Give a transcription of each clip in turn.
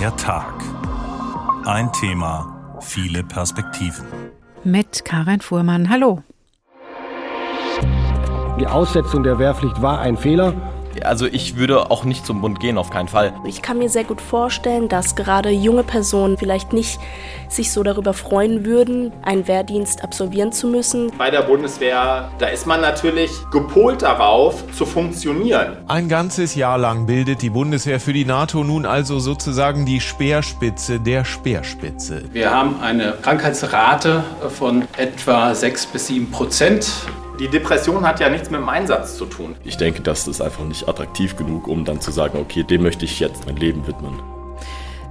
Der Tag. Ein Thema, viele Perspektiven. Mit Karin Fuhrmann. Hallo. Die Aussetzung der Wehrpflicht war ein Fehler. Also ich würde auch nicht zum Bund gehen, auf keinen Fall. Ich kann mir sehr gut vorstellen, dass gerade junge Personen vielleicht nicht sich so darüber freuen würden, einen Wehrdienst absolvieren zu müssen. Bei der Bundeswehr, da ist man natürlich gepolt darauf, zu funktionieren. Ein ganzes Jahr lang bildet die Bundeswehr für die NATO nun also sozusagen die Speerspitze der Speerspitze. Wir haben eine Krankheitsrate von etwa 6 bis 7 Prozent. Die Depression hat ja nichts mit dem Einsatz zu tun. Ich denke, das ist einfach nicht attraktiv genug, um dann zu sagen, okay, dem möchte ich jetzt mein Leben widmen.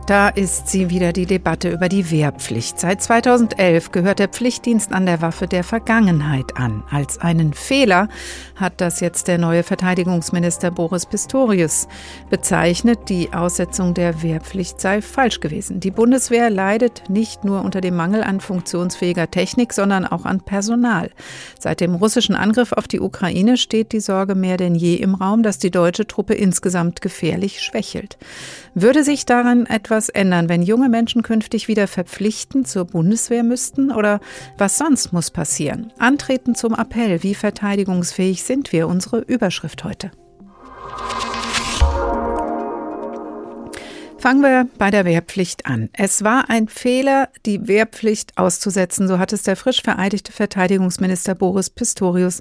Da ist sie wieder die Debatte über die Wehrpflicht. Seit 2011 gehört der Pflichtdienst an der Waffe der Vergangenheit an. Als einen Fehler hat das jetzt der neue Verteidigungsminister Boris Pistorius bezeichnet. Die Aussetzung der Wehrpflicht sei falsch gewesen. Die Bundeswehr leidet nicht nur unter dem Mangel an funktionsfähiger Technik, sondern auch an Personal. Seit dem russischen Angriff auf die Ukraine steht die Sorge mehr denn je im Raum, dass die deutsche Truppe insgesamt gefährlich schwächelt. Würde sich daran etwas etwas ändern, wenn junge Menschen künftig wieder verpflichtend zur Bundeswehr müssten? Oder was sonst muss passieren? Antreten zum Appell. Wie verteidigungsfähig sind wir? Unsere Überschrift heute. Fangen wir bei der Wehrpflicht an. Es war ein Fehler, die Wehrpflicht auszusetzen, so hat es der frisch vereidigte Verteidigungsminister Boris Pistorius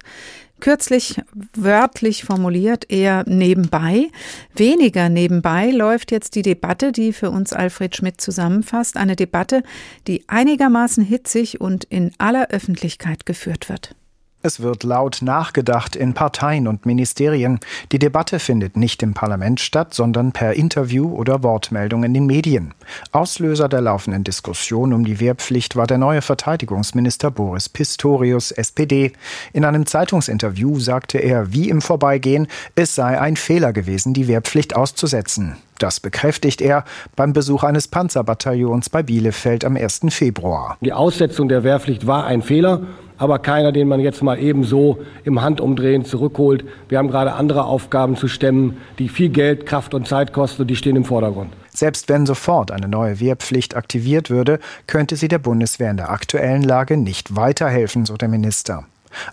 kürzlich wörtlich formuliert, eher nebenbei. Weniger nebenbei läuft jetzt die Debatte, die für uns Alfred Schmidt zusammenfasst. Eine Debatte, die einigermaßen hitzig und in aller Öffentlichkeit geführt wird. Es wird laut nachgedacht in Parteien und Ministerien. Die Debatte findet nicht im Parlament statt, sondern per Interview oder Wortmeldung in den Medien. Auslöser der laufenden Diskussion um die Wehrpflicht war der neue Verteidigungsminister Boris Pistorius, SPD. In einem Zeitungsinterview sagte er, wie im Vorbeigehen, es sei ein Fehler gewesen, die Wehrpflicht auszusetzen. Das bekräftigt er beim Besuch eines Panzerbataillons bei Bielefeld am 1. Februar. Die Aussetzung der Wehrpflicht war ein Fehler aber keiner, den man jetzt mal eben so im Handumdrehen zurückholt. Wir haben gerade andere Aufgaben zu stemmen, die viel Geld, Kraft und Zeit kosten und die stehen im Vordergrund. Selbst wenn sofort eine neue Wehrpflicht aktiviert würde, könnte sie der Bundeswehr in der aktuellen Lage nicht weiterhelfen, so der Minister.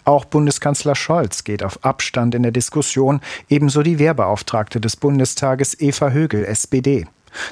Auch Bundeskanzler Scholz geht auf Abstand in der Diskussion, ebenso die Wehrbeauftragte des Bundestages Eva Högel, SPD.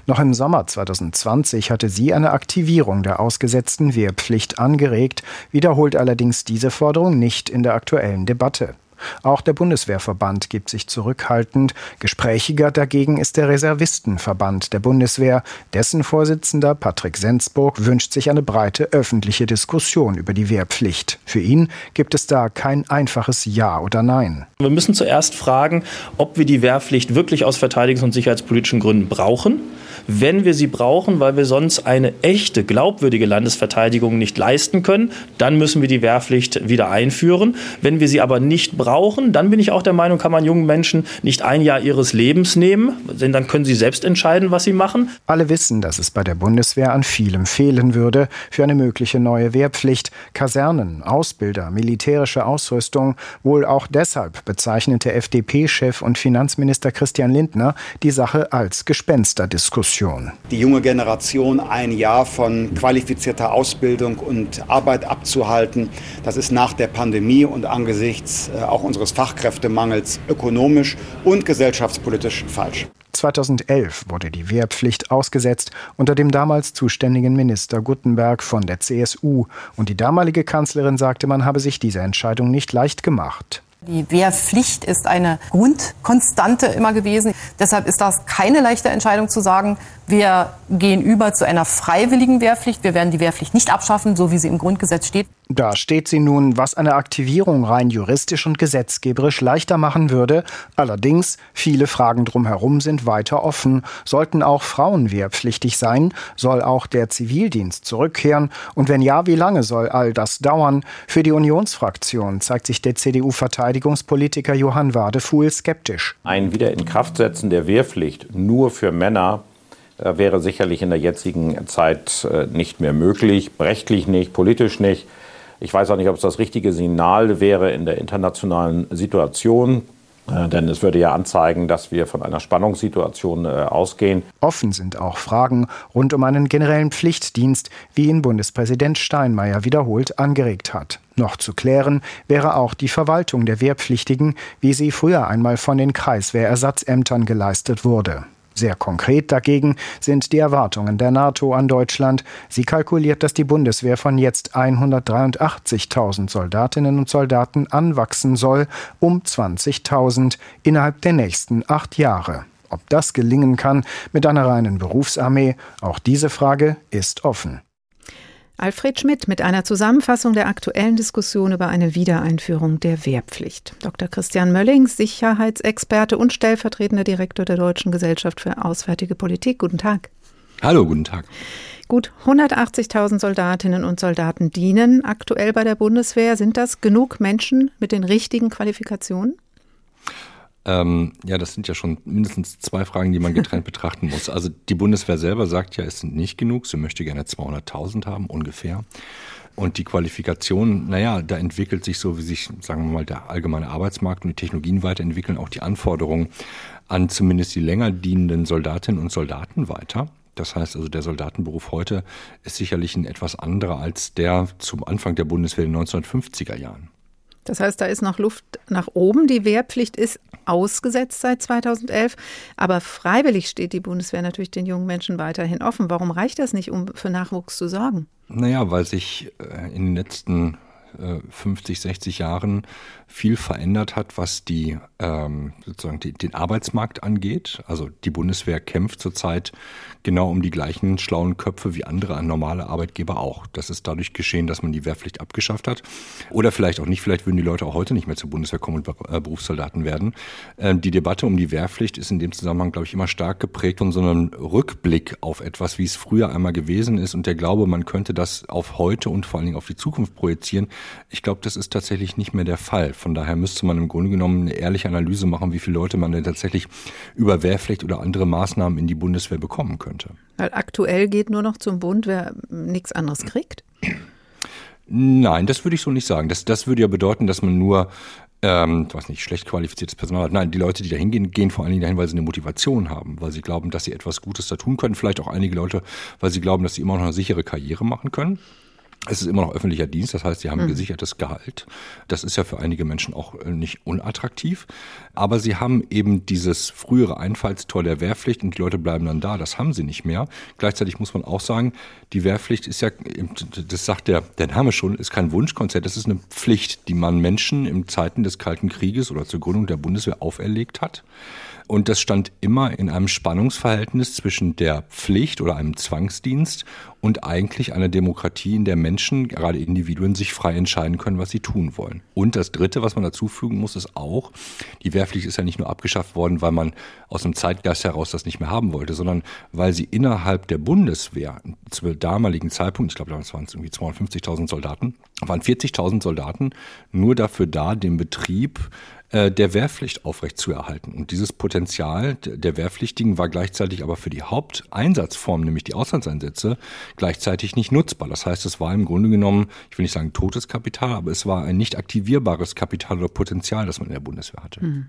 Noch im Sommer 2020 hatte sie eine Aktivierung der ausgesetzten Wehrpflicht angeregt, wiederholt allerdings diese Forderung nicht in der aktuellen Debatte. Auch der Bundeswehrverband gibt sich zurückhaltend. Gesprächiger dagegen ist der Reservistenverband der Bundeswehr. Dessen Vorsitzender Patrick Sensburg wünscht sich eine breite öffentliche Diskussion über die Wehrpflicht. Für ihn gibt es da kein einfaches Ja oder Nein. Wir müssen zuerst fragen, ob wir die Wehrpflicht wirklich aus verteidigungs- und sicherheitspolitischen Gründen brauchen wenn wir sie brauchen, weil wir sonst eine echte, glaubwürdige Landesverteidigung nicht leisten können, dann müssen wir die Wehrpflicht wieder einführen. Wenn wir sie aber nicht brauchen, dann bin ich auch der Meinung, kann man jungen Menschen nicht ein Jahr ihres Lebens nehmen, denn dann können sie selbst entscheiden, was sie machen. Alle wissen, dass es bei der Bundeswehr an vielem fehlen würde für eine mögliche neue Wehrpflicht. Kasernen, Ausbilder, militärische Ausrüstung. Wohl auch deshalb bezeichnete FDP-Chef und Finanzminister Christian Lindner die Sache als Gespensterdiskussion. Diskussion. Die junge Generation ein Jahr von qualifizierter Ausbildung und Arbeit abzuhalten, das ist nach der Pandemie und angesichts äh, auch unseres Fachkräftemangels ökonomisch und gesellschaftspolitisch falsch. 2011 wurde die Wehrpflicht ausgesetzt unter dem damals zuständigen Minister Guttenberg von der CSU. Und die damalige Kanzlerin sagte, man habe sich diese Entscheidung nicht leicht gemacht. Die Wehrpflicht ist eine Grundkonstante immer gewesen. Deshalb ist das keine leichte Entscheidung zu sagen, wir gehen über zu einer freiwilligen Wehrpflicht. Wir werden die Wehrpflicht nicht abschaffen, so wie sie im Grundgesetz steht. Da steht sie nun, was eine Aktivierung rein juristisch und gesetzgeberisch leichter machen würde. Allerdings, viele Fragen drumherum sind weiter offen. Sollten auch Frauen wehrpflichtig sein? Soll auch der Zivildienst zurückkehren? Und wenn ja, wie lange soll all das dauern? Für die Unionsfraktion zeigt sich der CDU-Verteidigungspolitiker Johann Wadefuhl skeptisch. Ein Wiederinkraftsetzen der Wehrpflicht nur für Männer wäre sicherlich in der jetzigen Zeit äh, nicht mehr möglich, rechtlich nicht, politisch nicht. Ich weiß auch nicht, ob es das richtige Signal wäre in der internationalen Situation. Äh, denn es würde ja anzeigen, dass wir von einer Spannungssituation äh, ausgehen. Offen sind auch Fragen rund um einen generellen Pflichtdienst, wie ihn Bundespräsident Steinmeier wiederholt angeregt hat. Noch zu klären wäre auch die Verwaltung der Wehrpflichtigen, wie sie früher einmal von den Kreiswehrersatzämtern geleistet wurde. Sehr konkret dagegen sind die Erwartungen der NATO an Deutschland. Sie kalkuliert, dass die Bundeswehr von jetzt 183.000 Soldatinnen und Soldaten anwachsen soll um 20.000 innerhalb der nächsten acht Jahre. Ob das gelingen kann mit einer reinen Berufsarmee, auch diese Frage ist offen. Alfred Schmidt mit einer Zusammenfassung der aktuellen Diskussion über eine Wiedereinführung der Wehrpflicht. Dr. Christian Mölling, Sicherheitsexperte und stellvertretender Direktor der Deutschen Gesellschaft für Auswärtige Politik. Guten Tag. Hallo, guten Tag. Gut 180.000 Soldatinnen und Soldaten dienen aktuell bei der Bundeswehr. Sind das genug Menschen mit den richtigen Qualifikationen? Ähm, ja, das sind ja schon mindestens zwei Fragen, die man getrennt betrachten muss. Also die Bundeswehr selber sagt ja, es sind nicht genug. Sie möchte gerne 200.000 haben, ungefähr. Und die Qualifikation, naja, da entwickelt sich so, wie sich, sagen wir mal, der allgemeine Arbeitsmarkt und die Technologien weiterentwickeln, auch die Anforderungen an zumindest die länger dienenden Soldatinnen und Soldaten weiter. Das heißt also, der Soldatenberuf heute ist sicherlich ein etwas anderer als der zum Anfang der Bundeswehr in den 1950er Jahren. Das heißt, da ist noch Luft nach oben. Die Wehrpflicht ist ausgesetzt seit 2011, aber freiwillig steht die Bundeswehr natürlich den jungen Menschen weiterhin offen. Warum reicht das nicht, um für Nachwuchs zu sorgen? Naja, weil sich äh, in den letzten 50, äh, 60 Jahren viel verändert hat, was die ähm, sozusagen die, den Arbeitsmarkt angeht. Also die Bundeswehr kämpft zurzeit genau um die gleichen schlauen Köpfe wie andere normale Arbeitgeber auch. Das ist dadurch geschehen, dass man die Wehrpflicht abgeschafft hat. Oder vielleicht auch nicht, vielleicht würden die Leute auch heute nicht mehr zur Bundeswehr kommen und äh, Berufssoldaten werden. Ähm, die Debatte um die Wehrpflicht ist in dem Zusammenhang, glaube ich, immer stark geprägt von so einem Rückblick auf etwas, wie es früher einmal gewesen ist und der Glaube, man könnte das auf heute und vor allen Dingen auf die Zukunft projizieren. Ich glaube, das ist tatsächlich nicht mehr der Fall. Von daher müsste man im Grunde genommen eine ehrliche Analyse machen, wie viele Leute man denn tatsächlich über Wehrpflicht oder andere Maßnahmen in die Bundeswehr bekommen könnte. Weil aktuell geht nur noch zum Bund, wer nichts anderes kriegt? Nein, das würde ich so nicht sagen. Das, das würde ja bedeuten, dass man nur ähm, weiß nicht, schlecht qualifiziertes Personal hat. Nein, die Leute, die da hingehen, gehen vor allen Dingen dahin, weil sie eine Motivation haben, weil sie glauben, dass sie etwas Gutes da tun können. Vielleicht auch einige Leute, weil sie glauben, dass sie immer noch eine sichere Karriere machen können. Es ist immer noch öffentlicher Dienst, das heißt, sie haben ein mhm. gesichertes Gehalt. Das ist ja für einige Menschen auch äh, nicht unattraktiv. Aber sie haben eben dieses frühere Einfallstor der Wehrpflicht und die Leute bleiben dann da. Das haben sie nicht mehr. Gleichzeitig muss man auch sagen, die Wehrpflicht ist ja, das sagt der, der Name schon, ist kein Wunschkonzert. Das ist eine Pflicht, die man Menschen in Zeiten des Kalten Krieges oder zur Gründung der Bundeswehr auferlegt hat. Und das stand immer in einem Spannungsverhältnis zwischen der Pflicht oder einem Zwangsdienst und eigentlich einer Demokratie, in der Menschen, gerade Individuen, sich frei entscheiden können, was sie tun wollen. Und das Dritte, was man dazu fügen muss, ist auch, die Wehrpflicht ist ja nicht nur abgeschafft worden, weil man aus dem Zeitgeist heraus das nicht mehr haben wollte, sondern weil sie innerhalb der Bundeswehr zum damaligen Zeitpunkt, ich glaube, damals waren es irgendwie 250.000 Soldaten, waren 40.000 Soldaten nur dafür da, den Betrieb der Wehrpflicht aufrechtzuerhalten. Und dieses Potenzial der Wehrpflichtigen war gleichzeitig aber für die Haupteinsatzform, nämlich die Auslandseinsätze, gleichzeitig nicht nutzbar. Das heißt, es war im Grunde genommen, ich will nicht sagen totes Kapital, aber es war ein nicht aktivierbares Kapital oder Potenzial, das man in der Bundeswehr hatte. Hm.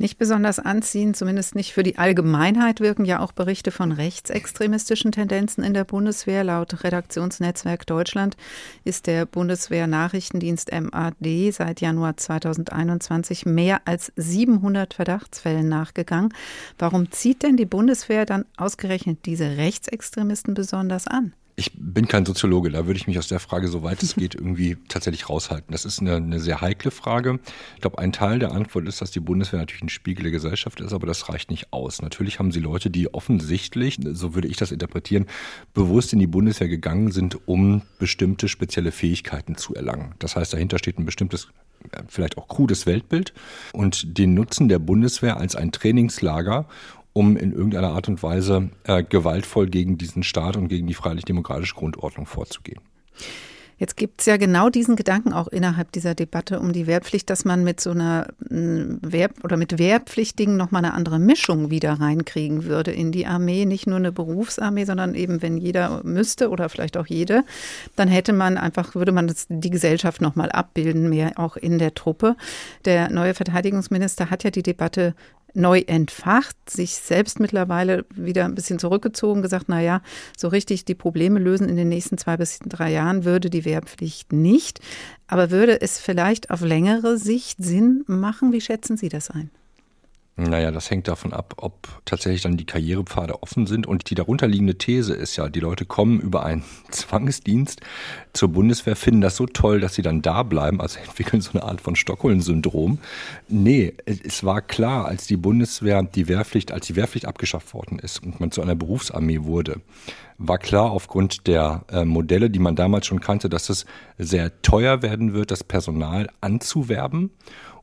Nicht besonders anziehend, zumindest nicht für die Allgemeinheit, wirken ja auch Berichte von rechtsextremistischen Tendenzen in der Bundeswehr. Laut Redaktionsnetzwerk Deutschland ist der Bundeswehr-Nachrichtendienst MAD seit Januar 2021 mehr als 700 Verdachtsfällen nachgegangen. Warum zieht denn die Bundeswehr dann ausgerechnet diese Rechtsextremisten besonders an? Ich bin kein Soziologe, da würde ich mich aus der Frage, soweit es geht, irgendwie tatsächlich raushalten. Das ist eine, eine sehr heikle Frage. Ich glaube, ein Teil der Antwort ist, dass die Bundeswehr natürlich ein Spiegel der Gesellschaft ist, aber das reicht nicht aus. Natürlich haben sie Leute, die offensichtlich, so würde ich das interpretieren, bewusst in die Bundeswehr gegangen sind, um bestimmte spezielle Fähigkeiten zu erlangen. Das heißt, dahinter steht ein bestimmtes vielleicht auch krudes Weltbild und den Nutzen der Bundeswehr als ein Trainingslager, um in irgendeiner Art und Weise äh, gewaltvoll gegen diesen Staat und gegen die freiheitlich-demokratische Grundordnung vorzugehen. Jetzt gibt es ja genau diesen Gedanken auch innerhalb dieser Debatte um die Wehrpflicht, dass man mit so einer mm, Wehr oder mit Wehrpflichtigen nochmal eine andere Mischung wieder reinkriegen würde in die Armee. Nicht nur eine Berufsarmee, sondern eben, wenn jeder müsste oder vielleicht auch jede, dann hätte man einfach, würde man das, die Gesellschaft nochmal abbilden, mehr auch in der Truppe. Der neue Verteidigungsminister hat ja die Debatte neu entfacht, sich selbst mittlerweile wieder ein bisschen zurückgezogen, gesagt, na ja, so richtig die Probleme lösen in den nächsten zwei bis drei Jahren würde die Wehrpflicht nicht. Aber würde es vielleicht auf längere Sicht Sinn machen? Wie schätzen Sie das ein? Naja, das hängt davon ab, ob tatsächlich dann die Karrierepfade offen sind. Und die darunterliegende These ist ja, die Leute kommen über einen Zwangsdienst zur Bundeswehr, finden das so toll, dass sie dann da bleiben, also entwickeln so eine Art von Stockholm-Syndrom. Nee, es war klar, als die Bundeswehr, die Wehrpflicht, als die Wehrpflicht abgeschafft worden ist und man zu einer Berufsarmee wurde, war klar aufgrund der äh, Modelle, die man damals schon kannte, dass es sehr teuer werden wird, das Personal anzuwerben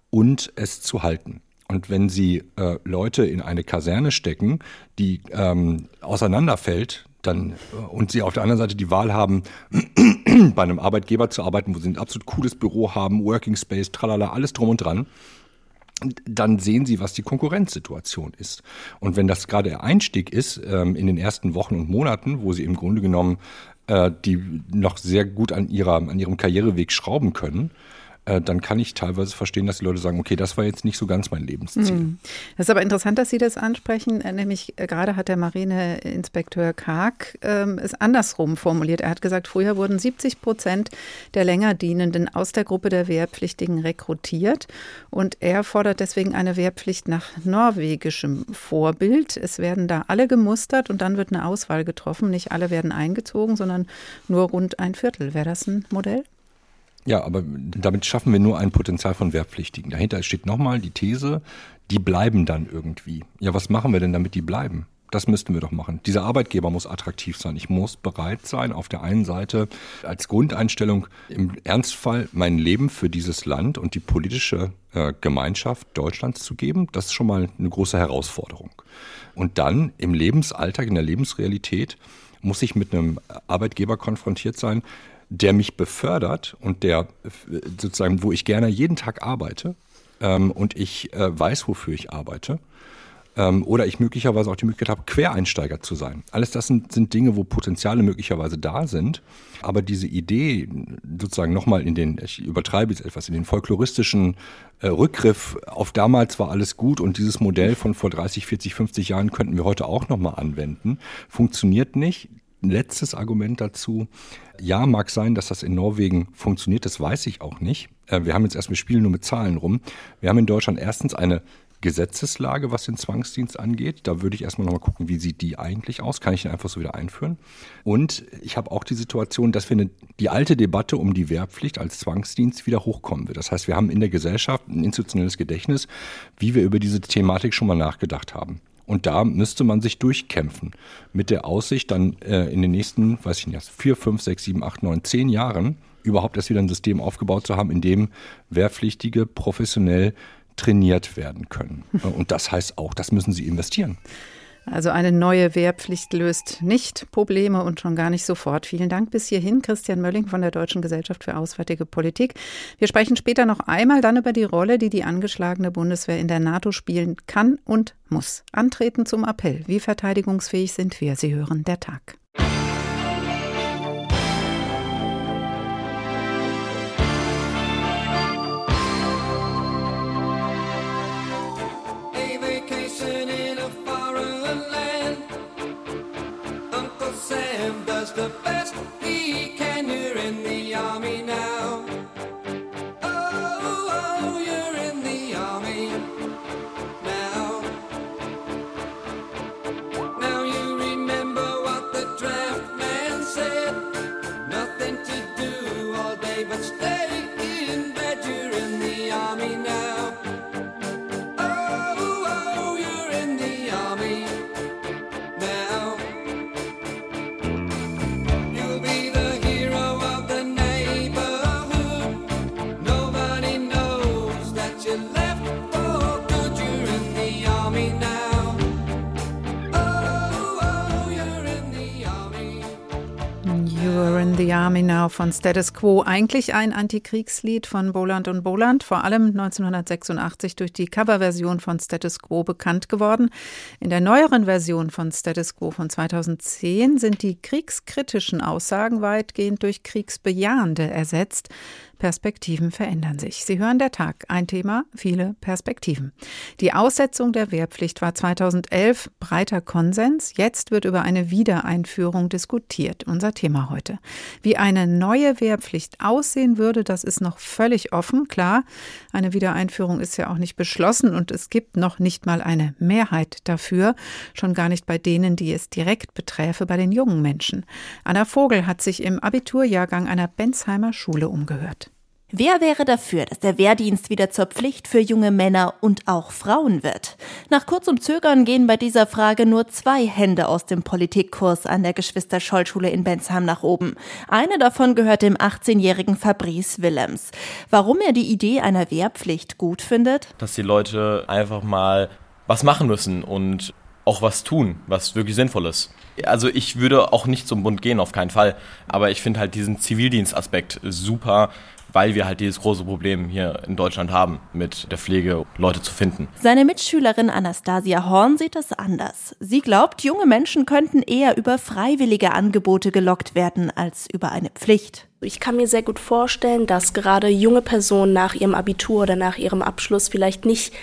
und es zu halten. Und wenn Sie äh, Leute in eine Kaserne stecken, die ähm, auseinanderfällt, dann äh, und Sie auf der anderen Seite die Wahl haben, bei einem Arbeitgeber zu arbeiten, wo Sie ein absolut cooles Büro haben, Working Space, tralala, alles drum und dran, dann sehen Sie, was die Konkurrenzsituation ist. Und wenn das gerade der Einstieg ist ähm, in den ersten Wochen und Monaten, wo Sie im Grunde genommen äh, die noch sehr gut an, ihrer, an ihrem Karriereweg schrauben können, dann kann ich teilweise verstehen, dass die Leute sagen, okay, das war jetzt nicht so ganz mein Lebensziel. Hm. Das ist aber interessant, dass Sie das ansprechen. Äh, nämlich äh, gerade hat der Marineinspekteur Karg ähm, es andersrum formuliert. Er hat gesagt, früher wurden 70 Prozent der Längerdienenden aus der Gruppe der Wehrpflichtigen rekrutiert. Und er fordert deswegen eine Wehrpflicht nach norwegischem Vorbild. Es werden da alle gemustert und dann wird eine Auswahl getroffen. Nicht alle werden eingezogen, sondern nur rund ein Viertel. Wäre das ein Modell? Ja, aber damit schaffen wir nur ein Potenzial von Wehrpflichtigen. Dahinter steht nochmal die These, die bleiben dann irgendwie. Ja, was machen wir denn, damit die bleiben? Das müssten wir doch machen. Dieser Arbeitgeber muss attraktiv sein. Ich muss bereit sein, auf der einen Seite als Grundeinstellung im Ernstfall mein Leben für dieses Land und die politische äh, Gemeinschaft Deutschlands zu geben. Das ist schon mal eine große Herausforderung. Und dann im Lebensalltag, in der Lebensrealität, muss ich mit einem Arbeitgeber konfrontiert sein, der mich befördert und der sozusagen, wo ich gerne jeden Tag arbeite ähm, und ich äh, weiß, wofür ich arbeite. Ähm, oder ich möglicherweise auch die Möglichkeit habe, Quereinsteiger zu sein. Alles das sind, sind Dinge, wo Potenziale möglicherweise da sind. Aber diese Idee, sozusagen nochmal in den, ich übertreibe jetzt etwas, in den folkloristischen äh, Rückgriff auf damals war alles gut und dieses Modell von vor 30, 40, 50 Jahren könnten wir heute auch nochmal anwenden, funktioniert nicht letztes Argument dazu. Ja, mag sein, dass das in Norwegen funktioniert, das weiß ich auch nicht. Äh, wir haben jetzt erstmal Spielen nur mit Zahlen rum. Wir haben in Deutschland erstens eine Gesetzeslage, was den Zwangsdienst angeht. Da würde ich erstmal nochmal gucken, wie sieht die eigentlich aus? Kann ich den einfach so wieder einführen? Und ich habe auch die Situation, dass wir eine, die alte Debatte um die Wehrpflicht als Zwangsdienst wieder hochkommen wird. Das heißt, wir haben in der Gesellschaft ein institutionelles Gedächtnis, wie wir über diese Thematik schon mal nachgedacht haben. Und da müsste man sich durchkämpfen. Mit der Aussicht, dann äh, in den nächsten, weiß ich nicht, vier, fünf, sechs, sieben, acht, neun, zehn Jahren überhaupt erst wieder ein System aufgebaut zu haben, in dem Wehrpflichtige professionell trainiert werden können. Und das heißt auch, das müssen sie investieren. Also eine neue Wehrpflicht löst nicht Probleme und schon gar nicht sofort. Vielen Dank bis hierhin, Christian Mölling von der Deutschen Gesellschaft für Auswärtige Politik. Wir sprechen später noch einmal dann über die Rolle, die die angeschlagene Bundeswehr in der NATO spielen kann und muss. Antreten zum Appell. Wie verteidigungsfähig sind wir? Sie hören der Tag. Now von Status Quo. Eigentlich ein Antikriegslied von Boland und Boland, vor allem 1986 durch die Coverversion von Status Quo bekannt geworden. In der neueren Version von Status Quo von 2010 sind die kriegskritischen Aussagen weitgehend durch kriegsbejahende ersetzt. Perspektiven verändern sich. Sie hören der Tag. Ein Thema, viele Perspektiven. Die Aussetzung der Wehrpflicht war 2011 breiter Konsens. Jetzt wird über eine Wiedereinführung diskutiert. Unser Thema heute. Wie eine neue Wehrpflicht aussehen würde, das ist noch völlig offen. Klar, eine Wiedereinführung ist ja auch nicht beschlossen und es gibt noch nicht mal eine Mehrheit dafür. Schon gar nicht bei denen, die es direkt beträfe, bei den jungen Menschen. Anna Vogel hat sich im Abiturjahrgang einer Bensheimer Schule umgehört. Wer wäre dafür, dass der Wehrdienst wieder zur Pflicht für junge Männer und auch Frauen wird? Nach kurzem Zögern gehen bei dieser Frage nur zwei Hände aus dem Politikkurs an der Geschwister-Scholl-Schule in Bensheim nach oben. Eine davon gehört dem 18-jährigen Fabrice Willems. Warum er die Idee einer Wehrpflicht gut findet? Dass die Leute einfach mal was machen müssen und auch was tun, was wirklich sinnvoll ist. Also ich würde auch nicht zum Bund gehen, auf keinen Fall. Aber ich finde halt diesen Zivildienstaspekt super, weil wir halt dieses große Problem hier in Deutschland haben, mit der Pflege Leute zu finden. Seine Mitschülerin Anastasia Horn sieht es anders. Sie glaubt, junge Menschen könnten eher über freiwillige Angebote gelockt werden als über eine Pflicht. Ich kann mir sehr gut vorstellen, dass gerade junge Personen nach ihrem Abitur oder nach ihrem Abschluss vielleicht nicht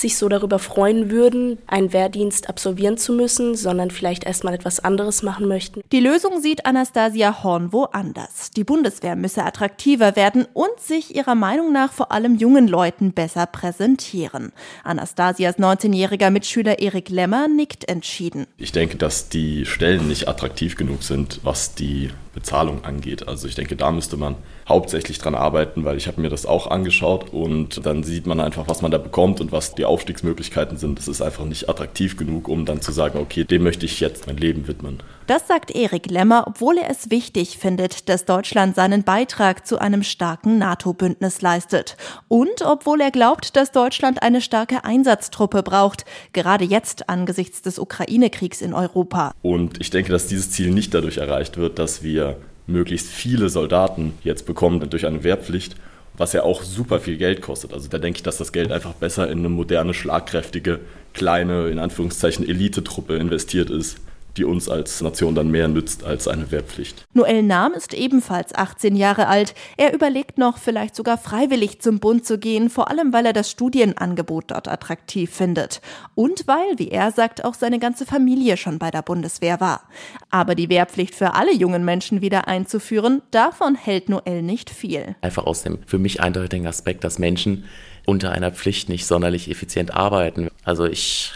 sich so darüber freuen würden, einen Wehrdienst absolvieren zu müssen, sondern vielleicht erstmal etwas anderes machen möchten. Die Lösung sieht Anastasia Horn woanders. Die Bundeswehr müsse attraktiver werden und sich ihrer Meinung nach vor allem jungen Leuten besser präsentieren. Anastasias 19-jähriger Mitschüler Erik Lemmer nickt entschieden. Ich denke, dass die Stellen nicht attraktiv genug sind, was die Bezahlung angeht. Also ich denke, da müsste man hauptsächlich dran arbeiten, weil ich habe mir das auch angeschaut und dann sieht man einfach, was man da bekommt und was die Aufstiegsmöglichkeiten sind. Es ist einfach nicht attraktiv genug, um dann zu sagen, okay, dem möchte ich jetzt mein Leben widmen. Das sagt Erik Lemmer, obwohl er es wichtig findet, dass Deutschland seinen Beitrag zu einem starken NATO-Bündnis leistet. Und obwohl er glaubt, dass Deutschland eine starke Einsatztruppe braucht, gerade jetzt angesichts des Ukraine-Kriegs in Europa. Und ich denke, dass dieses Ziel nicht dadurch erreicht wird, dass wir möglichst viele Soldaten jetzt bekommen durch eine Wehrpflicht, was ja auch super viel Geld kostet. Also da denke ich, dass das Geld einfach besser in eine moderne, schlagkräftige, kleine, in Anführungszeichen Elitetruppe investiert ist die uns als Nation dann mehr nützt als eine Wehrpflicht. Noel Nahm ist ebenfalls 18 Jahre alt. Er überlegt noch, vielleicht sogar freiwillig zum Bund zu gehen, vor allem weil er das Studienangebot dort attraktiv findet. Und weil, wie er sagt, auch seine ganze Familie schon bei der Bundeswehr war. Aber die Wehrpflicht für alle jungen Menschen wieder einzuführen, davon hält Noel nicht viel. Einfach aus dem für mich eindeutigen Aspekt, dass Menschen unter einer Pflicht nicht sonderlich effizient arbeiten. Also ich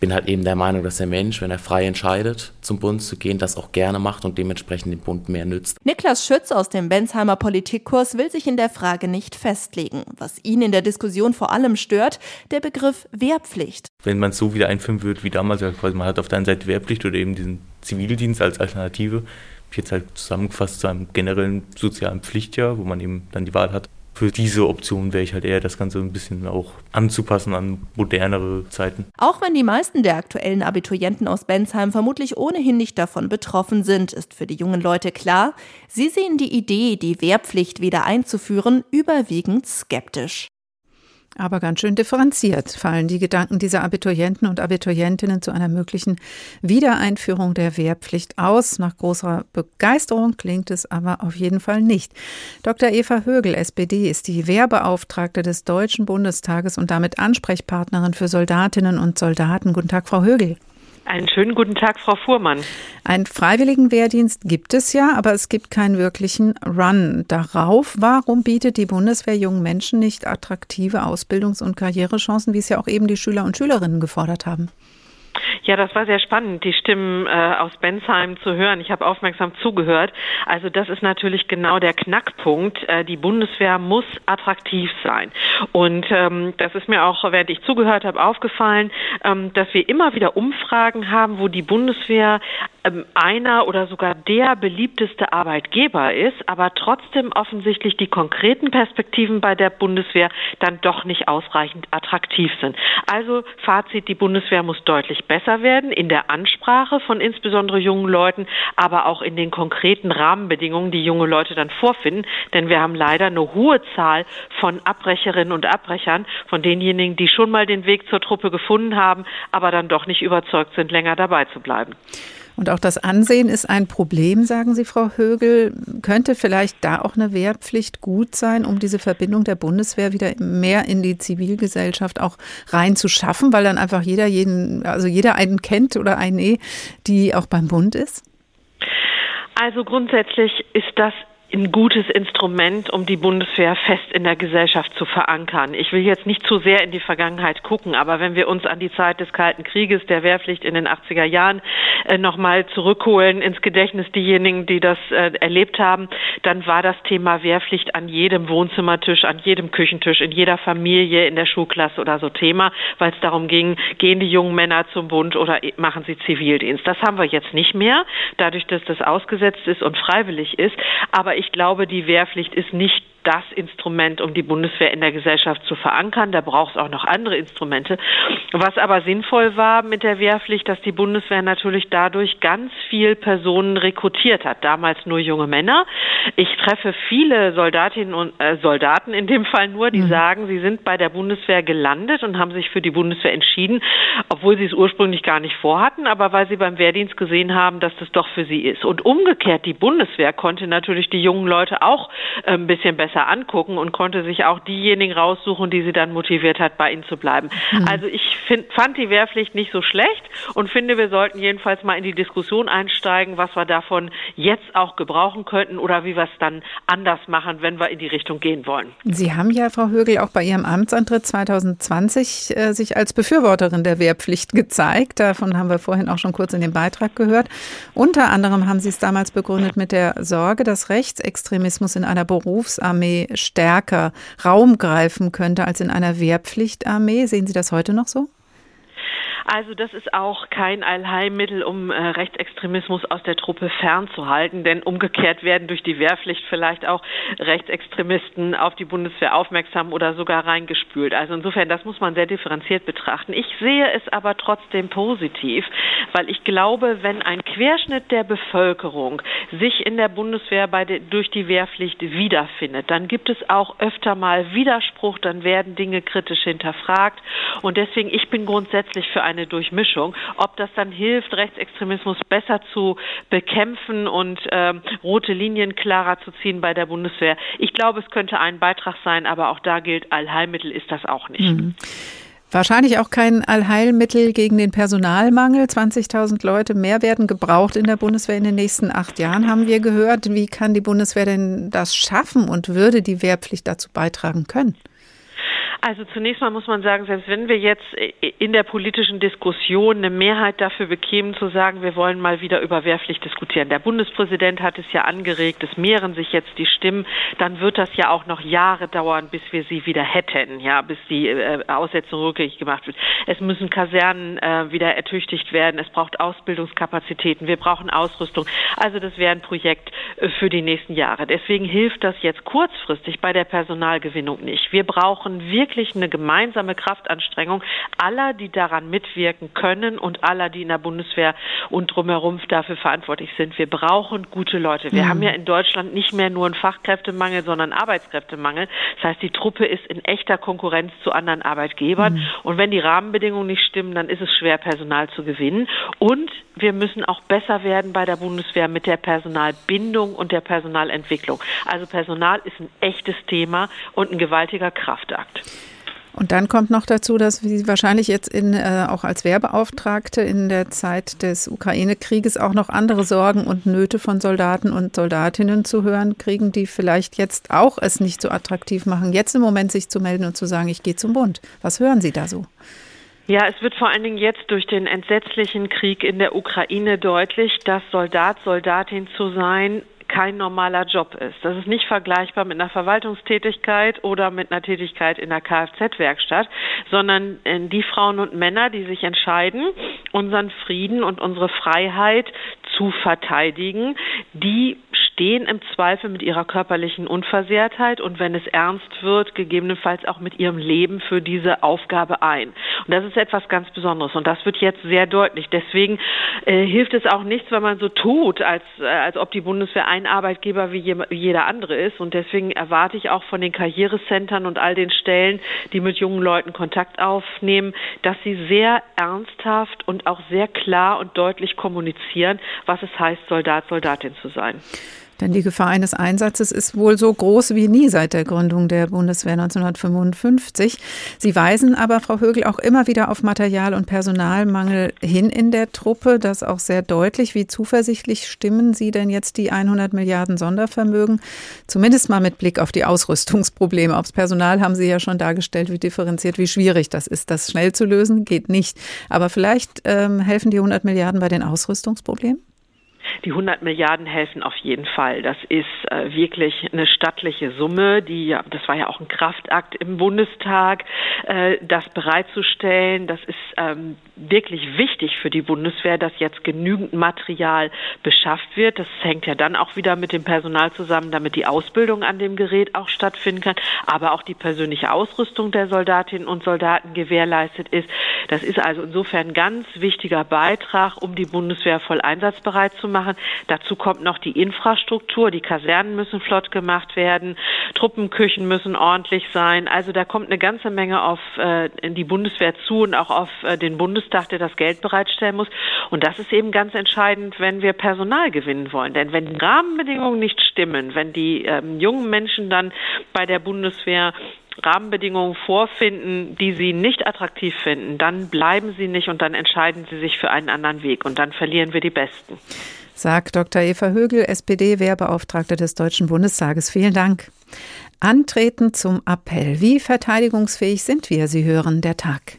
bin halt eben der Meinung, dass der Mensch, wenn er frei entscheidet, zum Bund zu gehen, das auch gerne macht und dementsprechend dem Bund mehr nützt. Niklas Schütz aus dem Bensheimer Politikkurs will sich in der Frage nicht festlegen. Was ihn in der Diskussion vor allem stört, der Begriff Wehrpflicht. Wenn man es so wieder einführen würde wie damals, quasi man hat auf der einen Seite Wehrpflicht oder eben diesen Zivildienst als Alternative, jetzt halt zusammengefasst zu einem generellen sozialen Pflichtjahr, wo man eben dann die Wahl hat, für diese Option wäre ich halt eher das Ganze ein bisschen auch anzupassen an modernere Zeiten. Auch wenn die meisten der aktuellen Abiturienten aus Bensheim vermutlich ohnehin nicht davon betroffen sind, ist für die jungen Leute klar, sie sehen die Idee, die Wehrpflicht wieder einzuführen, überwiegend skeptisch. Aber ganz schön differenziert fallen die Gedanken dieser Abiturienten und Abiturientinnen zu einer möglichen Wiedereinführung der Wehrpflicht aus. Nach großer Begeisterung klingt es aber auf jeden Fall nicht. Dr. Eva Högel, SPD, ist die Wehrbeauftragte des Deutschen Bundestages und damit Ansprechpartnerin für Soldatinnen und Soldaten. Guten Tag, Frau Högel. Einen schönen guten Tag, Frau Fuhrmann. Einen freiwilligen Wehrdienst gibt es ja, aber es gibt keinen wirklichen Run darauf. Warum bietet die Bundeswehr jungen Menschen nicht attraktive Ausbildungs- und Karrierechancen, wie es ja auch eben die Schüler und Schülerinnen gefordert haben? Ja, das war sehr spannend, die Stimmen äh, aus Bensheim zu hören. Ich habe aufmerksam zugehört. Also das ist natürlich genau der Knackpunkt. Äh, die Bundeswehr muss attraktiv sein. Und ähm, das ist mir auch, während ich zugehört habe, aufgefallen, ähm, dass wir immer wieder Umfragen haben, wo die Bundeswehr einer oder sogar der beliebteste Arbeitgeber ist, aber trotzdem offensichtlich die konkreten Perspektiven bei der Bundeswehr dann doch nicht ausreichend attraktiv sind. Also Fazit, die Bundeswehr muss deutlich besser werden in der Ansprache von insbesondere jungen Leuten, aber auch in den konkreten Rahmenbedingungen, die junge Leute dann vorfinden. Denn wir haben leider eine hohe Zahl von Abbrecherinnen und Abbrechern, von denjenigen, die schon mal den Weg zur Truppe gefunden haben, aber dann doch nicht überzeugt sind, länger dabei zu bleiben. Und auch das Ansehen ist ein Problem, sagen Sie, Frau Högel. Könnte vielleicht da auch eine Wehrpflicht gut sein, um diese Verbindung der Bundeswehr wieder mehr in die Zivilgesellschaft auch reinzuschaffen, weil dann einfach jeder jeden, also jeder einen kennt oder eine, die auch beim Bund ist? Also grundsätzlich ist das ein gutes Instrument, um die Bundeswehr fest in der Gesellschaft zu verankern. Ich will jetzt nicht zu sehr in die Vergangenheit gucken, aber wenn wir uns an die Zeit des Kalten Krieges, der Wehrpflicht in den 80er Jahren äh, nochmal zurückholen ins Gedächtnis diejenigen, die das äh, erlebt haben, dann war das Thema Wehrpflicht an jedem Wohnzimmertisch, an jedem Küchentisch, in jeder Familie, in der Schulklasse oder so Thema, weil es darum ging, gehen die jungen Männer zum Bund oder machen sie Zivildienst. Das haben wir jetzt nicht mehr, dadurch, dass das ausgesetzt ist und freiwillig ist. Aber ich glaube, die Wehrpflicht ist nicht das Instrument, um die Bundeswehr in der Gesellschaft zu verankern. Da braucht es auch noch andere Instrumente. Was aber sinnvoll war mit der Wehrpflicht, dass die Bundeswehr natürlich dadurch ganz viel Personen rekrutiert hat. Damals nur junge Männer. Ich treffe viele Soldatinnen und äh, Soldaten in dem Fall nur, die mhm. sagen, sie sind bei der Bundeswehr gelandet und haben sich für die Bundeswehr entschieden, obwohl sie es ursprünglich gar nicht vorhatten, aber weil sie beim Wehrdienst gesehen haben, dass das doch für sie ist. Und umgekehrt, die Bundeswehr konnte natürlich die jungen Leute auch äh, ein bisschen besser besser angucken und konnte sich auch diejenigen raussuchen, die sie dann motiviert hat, bei ihnen zu bleiben. Mhm. Also ich find, fand die Wehrpflicht nicht so schlecht und finde, wir sollten jedenfalls mal in die Diskussion einsteigen, was wir davon jetzt auch gebrauchen könnten oder wie wir es dann anders machen, wenn wir in die Richtung gehen wollen. Sie haben ja, Frau Högel, auch bei Ihrem Amtsantritt 2020 äh, sich als Befürworterin der Wehrpflicht gezeigt. Davon haben wir vorhin auch schon kurz in dem Beitrag gehört. Unter anderem haben Sie es damals begründet mit der Sorge, dass Rechtsextremismus in einer Berufsarmee Armee stärker Raum greifen könnte als in einer Wehrpflichtarmee. Sehen Sie das heute noch so? Also das ist auch kein Allheilmittel, um äh, Rechtsextremismus aus der Truppe fernzuhalten, denn umgekehrt werden durch die Wehrpflicht vielleicht auch Rechtsextremisten auf die Bundeswehr aufmerksam oder sogar reingespült. Also insofern, das muss man sehr differenziert betrachten. Ich sehe es aber trotzdem positiv, weil ich glaube, wenn ein Querschnitt der Bevölkerung sich in der Bundeswehr de, durch die Wehrpflicht wiederfindet, dann gibt es auch öfter mal Widerspruch, dann werden Dinge kritisch hinterfragt und deswegen ich bin grundsätzlich für eine eine Durchmischung. Ob das dann hilft, Rechtsextremismus besser zu bekämpfen und ähm, rote Linien klarer zu ziehen bei der Bundeswehr. Ich glaube, es könnte ein Beitrag sein, aber auch da gilt, Allheilmittel ist das auch nicht. Mhm. Wahrscheinlich auch kein Allheilmittel gegen den Personalmangel. 20.000 Leute mehr werden gebraucht in der Bundeswehr in den nächsten acht Jahren, haben wir gehört. Wie kann die Bundeswehr denn das schaffen und würde die Wehrpflicht dazu beitragen können? Also zunächst mal muss man sagen, selbst wenn wir jetzt in der politischen Diskussion eine Mehrheit dafür bekämen, zu sagen, wir wollen mal wieder über Wehrpflicht diskutieren. Der Bundespräsident hat es ja angeregt, es mehren sich jetzt die Stimmen, dann wird das ja auch noch Jahre dauern, bis wir sie wieder hätten, ja, bis die äh, Aussetzung rückgängig gemacht wird. Es müssen Kasernen äh, wieder ertüchtigt werden, es braucht Ausbildungskapazitäten, wir brauchen Ausrüstung. Also das wäre ein Projekt äh, für die nächsten Jahre. Deswegen hilft das jetzt kurzfristig bei der Personalgewinnung nicht. Wir brauchen wirklich wirklich eine gemeinsame Kraftanstrengung aller, die daran mitwirken können und aller, die in der Bundeswehr und drumherum dafür verantwortlich sind. Wir brauchen gute Leute. Wir mhm. haben ja in Deutschland nicht mehr nur einen Fachkräftemangel, sondern Arbeitskräftemangel. Das heißt, die Truppe ist in echter Konkurrenz zu anderen Arbeitgebern. Mhm. Und wenn die Rahmenbedingungen nicht stimmen, dann ist es schwer, Personal zu gewinnen. Und wir müssen auch besser werden bei der Bundeswehr mit der Personalbindung und der Personalentwicklung. Also Personal ist ein echtes Thema und ein gewaltiger Kraftakt. Und dann kommt noch dazu, dass Sie wahrscheinlich jetzt in, äh, auch als Wehrbeauftragte in der Zeit des Ukraine-Krieges auch noch andere Sorgen und Nöte von Soldaten und Soldatinnen zu hören kriegen, die vielleicht jetzt auch es nicht so attraktiv machen, jetzt im Moment sich zu melden und zu sagen, ich gehe zum Bund. Was hören Sie da so? Ja, es wird vor allen Dingen jetzt durch den entsetzlichen Krieg in der Ukraine deutlich, dass Soldat, Soldatin zu sein kein normaler Job ist. Das ist nicht vergleichbar mit einer Verwaltungstätigkeit oder mit einer Tätigkeit in der Kfz-Werkstatt, sondern die Frauen und Männer, die sich entscheiden, unseren Frieden und unsere Freiheit zu verteidigen, die stehen im Zweifel mit ihrer körperlichen Unversehrtheit und wenn es ernst wird, gegebenenfalls auch mit ihrem Leben für diese Aufgabe ein. Und das ist etwas ganz Besonderes und das wird jetzt sehr deutlich. Deswegen äh, hilft es auch nichts, wenn man so tut, als, äh, als ob die Bundeswehr ein Arbeitgeber wie, je, wie jeder andere ist. Und deswegen erwarte ich auch von den Karrierecentern und all den Stellen, die mit jungen Leuten Kontakt aufnehmen, dass sie sehr ernsthaft und auch sehr klar und deutlich kommunizieren, was es heißt, Soldat, Soldatin zu sein. Denn die Gefahr eines Einsatzes ist wohl so groß wie nie seit der Gründung der Bundeswehr 1955. Sie weisen aber, Frau Högel, auch immer wieder auf Material- und Personalmangel hin in der Truppe. Das auch sehr deutlich. Wie zuversichtlich stimmen Sie denn jetzt die 100 Milliarden Sondervermögen? Zumindest mal mit Blick auf die Ausrüstungsprobleme. Aufs Personal haben Sie ja schon dargestellt, wie differenziert, wie schwierig das ist. Das schnell zu lösen geht nicht. Aber vielleicht ähm, helfen die 100 Milliarden bei den Ausrüstungsproblemen? Die 100 Milliarden helfen auf jeden Fall. Das ist äh, wirklich eine stattliche Summe, die das war ja auch ein Kraftakt im Bundestag, äh, das bereitzustellen. Das ist ähm, wirklich wichtig für die Bundeswehr, dass jetzt genügend Material beschafft wird. Das hängt ja dann auch wieder mit dem Personal zusammen, damit die Ausbildung an dem Gerät auch stattfinden kann, aber auch die persönliche Ausrüstung der Soldatinnen und Soldaten gewährleistet ist. Das ist also insofern ein ganz wichtiger Beitrag, um die Bundeswehr voll einsatzbereit zu machen. Dazu kommt noch die Infrastruktur. Die Kasernen müssen flott gemacht werden. Truppenküchen müssen ordentlich sein. Also da kommt eine ganze Menge auf äh, die Bundeswehr zu und auch auf äh, den Bundestag, der das Geld bereitstellen muss. Und das ist eben ganz entscheidend, wenn wir Personal gewinnen wollen. Denn wenn die Rahmenbedingungen nicht stimmen, wenn die ähm, jungen Menschen dann bei der Bundeswehr Rahmenbedingungen vorfinden, die sie nicht attraktiv finden, dann bleiben sie nicht und dann entscheiden sie sich für einen anderen Weg und dann verlieren wir die Besten sagt Dr. Eva Högel, SPD-Wehrbeauftragte des Deutschen Bundestages. Vielen Dank. Antreten zum Appell. Wie verteidigungsfähig sind wir? Sie hören der Tag.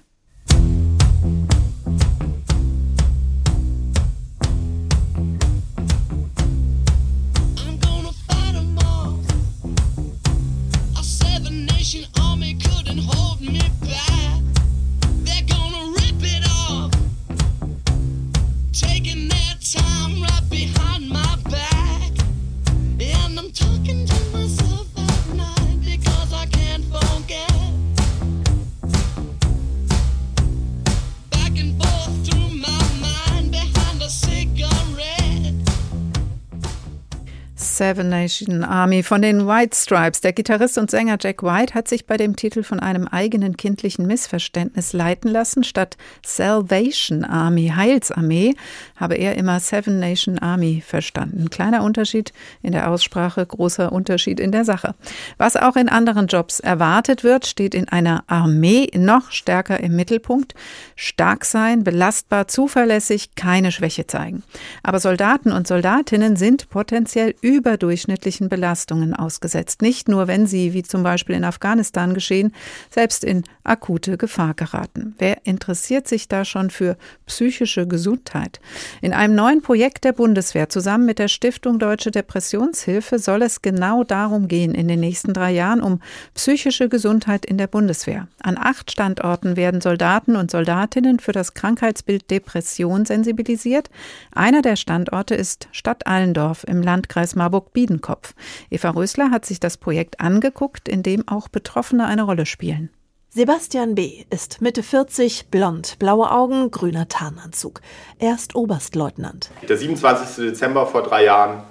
Seven Nation Army von den White Stripes. Der Gitarrist und Sänger Jack White hat sich bei dem Titel von einem eigenen kindlichen Missverständnis leiten lassen. Statt Salvation Army, Heilsarmee, habe er immer Seven Nation Army verstanden. Kleiner Unterschied in der Aussprache, großer Unterschied in der Sache. Was auch in anderen Jobs erwartet wird, steht in einer Armee noch stärker im Mittelpunkt. Stark sein, belastbar, zuverlässig, keine Schwäche zeigen. Aber Soldaten und Soldatinnen sind potenziell über überdurchschnittlichen Belastungen ausgesetzt. Nicht nur, wenn sie, wie zum Beispiel in Afghanistan geschehen, selbst in akute Gefahr geraten. Wer interessiert sich da schon für psychische Gesundheit? In einem neuen Projekt der Bundeswehr zusammen mit der Stiftung Deutsche Depressionshilfe soll es genau darum gehen in den nächsten drei Jahren um psychische Gesundheit in der Bundeswehr. An acht Standorten werden Soldaten und Soldatinnen für das Krankheitsbild Depression sensibilisiert. Einer der Standorte ist Stadt Allendorf im Landkreis Marburg Marburg-Biedenkopf. Eva Rösler hat sich das Projekt angeguckt, in dem auch Betroffene eine Rolle spielen. Sebastian B. ist Mitte 40, blond, blaue Augen, grüner Tarnanzug. Er ist Oberstleutnant. Der 27. Dezember vor drei Jahren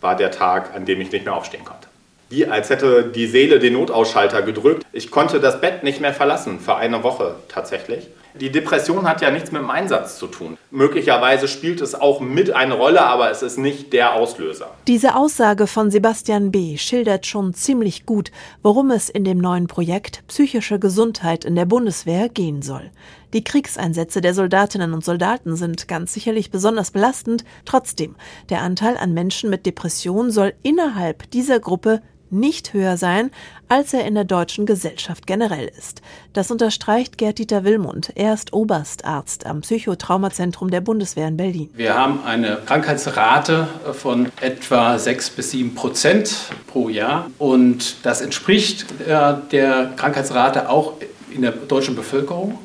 war der Tag, an dem ich nicht mehr aufstehen konnte. Wie als hätte die Seele den Notausschalter gedrückt. Ich konnte das Bett nicht mehr verlassen, für eine Woche tatsächlich. Die Depression hat ja nichts mit dem Einsatz zu tun. Möglicherweise spielt es auch mit eine Rolle, aber es ist nicht der Auslöser. Diese Aussage von Sebastian B. schildert schon ziemlich gut, worum es in dem neuen Projekt Psychische Gesundheit in der Bundeswehr gehen soll. Die Kriegseinsätze der Soldatinnen und Soldaten sind ganz sicherlich besonders belastend. Trotzdem, der Anteil an Menschen mit Depression soll innerhalb dieser Gruppe nicht höher sein, als er in der deutschen Gesellschaft generell ist. Das unterstreicht Gerd-Dieter Willmund. Er ist Oberstarzt am Psychotraumazentrum der Bundeswehr in Berlin. Wir haben eine Krankheitsrate von etwa 6 bis 7 Prozent pro Jahr. Und das entspricht äh, der Krankheitsrate auch in der deutschen Bevölkerung,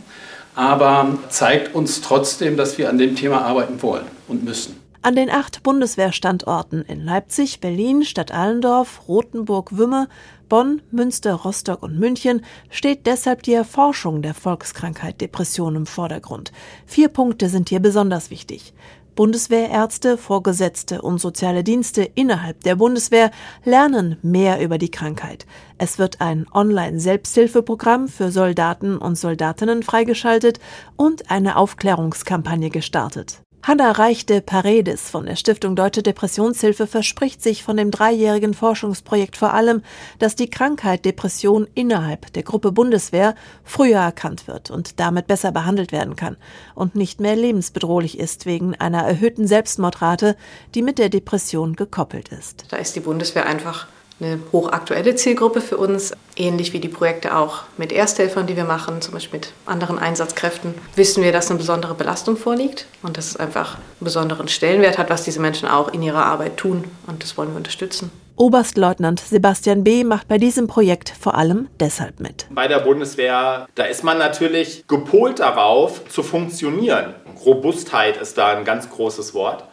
aber zeigt uns trotzdem, dass wir an dem Thema arbeiten wollen und müssen. An den acht Bundeswehrstandorten in Leipzig, Berlin, Stadt Allendorf, Rothenburg, Wümme, Bonn, Münster, Rostock und München steht deshalb die Erforschung der Volkskrankheit Depression im Vordergrund. Vier Punkte sind hier besonders wichtig. Bundeswehrärzte, Vorgesetzte und soziale Dienste innerhalb der Bundeswehr lernen mehr über die Krankheit. Es wird ein Online-Selbsthilfeprogramm für Soldaten und Soldatinnen freigeschaltet und eine Aufklärungskampagne gestartet. Hanna Reichte Paredes von der Stiftung Deutsche Depressionshilfe verspricht sich von dem dreijährigen Forschungsprojekt vor allem, dass die Krankheit Depression innerhalb der Gruppe Bundeswehr früher erkannt wird und damit besser behandelt werden kann und nicht mehr lebensbedrohlich ist wegen einer erhöhten Selbstmordrate, die mit der Depression gekoppelt ist. Da ist die Bundeswehr einfach eine hochaktuelle Zielgruppe für uns, ähnlich wie die Projekte auch mit Ersthelfern, die wir machen, zum Beispiel mit anderen Einsatzkräften, wissen wir, dass eine besondere Belastung vorliegt und dass es einfach einen besonderen Stellenwert hat, was diese Menschen auch in ihrer Arbeit tun und das wollen wir unterstützen. Oberstleutnant Sebastian B. macht bei diesem Projekt vor allem deshalb mit. Bei der Bundeswehr, da ist man natürlich gepolt darauf, zu funktionieren. Robustheit ist da ein ganz großes Wort.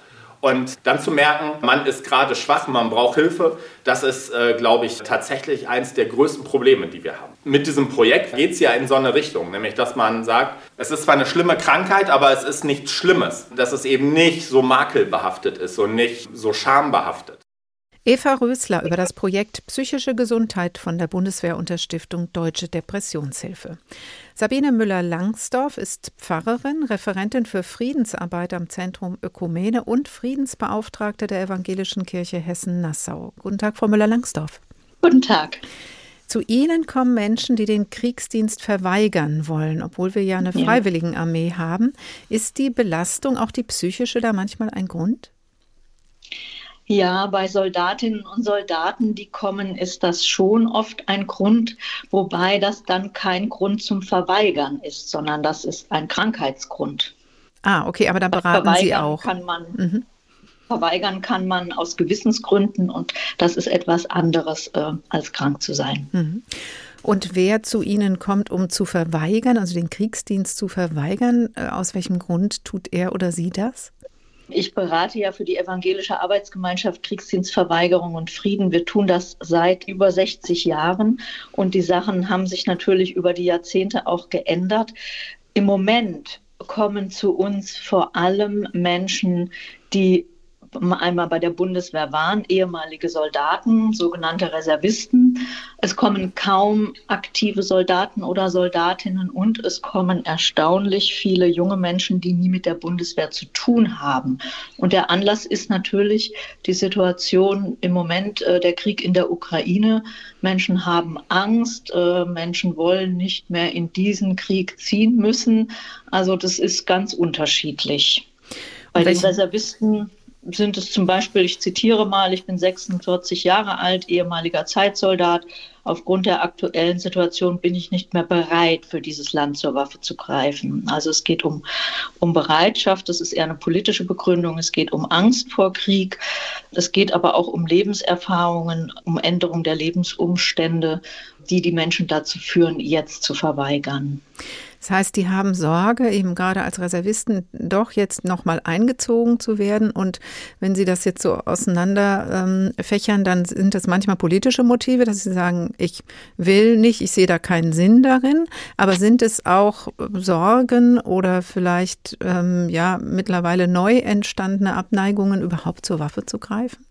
Und dann zu merken, man ist gerade schwach, man braucht Hilfe, das ist, äh, glaube ich, tatsächlich eines der größten Probleme, die wir haben. Mit diesem Projekt geht es ja in so eine Richtung, nämlich dass man sagt, es ist zwar eine schlimme Krankheit, aber es ist nichts Schlimmes. Dass es eben nicht so makelbehaftet ist und nicht so schambehaftet. Eva Rösler über das Projekt Psychische Gesundheit von der Bundeswehrunterstiftung Deutsche Depressionshilfe. Sabine Müller-Langsdorf ist Pfarrerin, Referentin für Friedensarbeit am Zentrum Ökumene und Friedensbeauftragte der Evangelischen Kirche Hessen-Nassau. Guten Tag, Frau Müller-Langsdorf. Guten Tag. Zu Ihnen kommen Menschen, die den Kriegsdienst verweigern wollen, obwohl wir ja eine Freiwilligenarmee haben. Ist die Belastung, auch die psychische, da manchmal ein Grund? Ja, bei Soldatinnen und Soldaten, die kommen, ist das schon oft ein Grund, wobei das dann kein Grund zum Verweigern ist, sondern das ist ein Krankheitsgrund. Ah, okay, aber da beraten Verweigern Sie auch. Kann man, mhm. Verweigern kann man aus Gewissensgründen und das ist etwas anderes, äh, als krank zu sein. Mhm. Und wer zu Ihnen kommt, um zu verweigern, also den Kriegsdienst zu verweigern, äh, aus welchem Grund tut er oder sie das? Ich berate ja für die Evangelische Arbeitsgemeinschaft Kriegsdienstverweigerung und Frieden. Wir tun das seit über 60 Jahren und die Sachen haben sich natürlich über die Jahrzehnte auch geändert. Im Moment kommen zu uns vor allem Menschen, die einmal bei der Bundeswehr waren, ehemalige Soldaten, sogenannte Reservisten. Es kommen kaum aktive Soldaten oder Soldatinnen und es kommen erstaunlich viele junge Menschen, die nie mit der Bundeswehr zu tun haben. Und der Anlass ist natürlich die Situation im Moment, äh, der Krieg in der Ukraine. Menschen haben Angst, äh, Menschen wollen nicht mehr in diesen Krieg ziehen müssen. Also das ist ganz unterschiedlich. Bei den Reservisten sind es zum Beispiel, ich zitiere mal, ich bin 46 Jahre alt, ehemaliger Zeitsoldat. Aufgrund der aktuellen Situation bin ich nicht mehr bereit, für dieses Land zur Waffe zu greifen. Also es geht um, um Bereitschaft, das ist eher eine politische Begründung, es geht um Angst vor Krieg, es geht aber auch um Lebenserfahrungen, um Änderung der Lebensumstände, die die Menschen dazu führen, jetzt zu verweigern. Das heißt, die haben Sorge, eben gerade als Reservisten doch jetzt nochmal eingezogen zu werden. Und wenn sie das jetzt so auseinander ähm, dann sind das manchmal politische Motive, dass sie sagen, ich will nicht, ich sehe da keinen Sinn darin. Aber sind es auch Sorgen oder vielleicht ähm, ja mittlerweile neu entstandene Abneigungen, überhaupt zur Waffe zu greifen?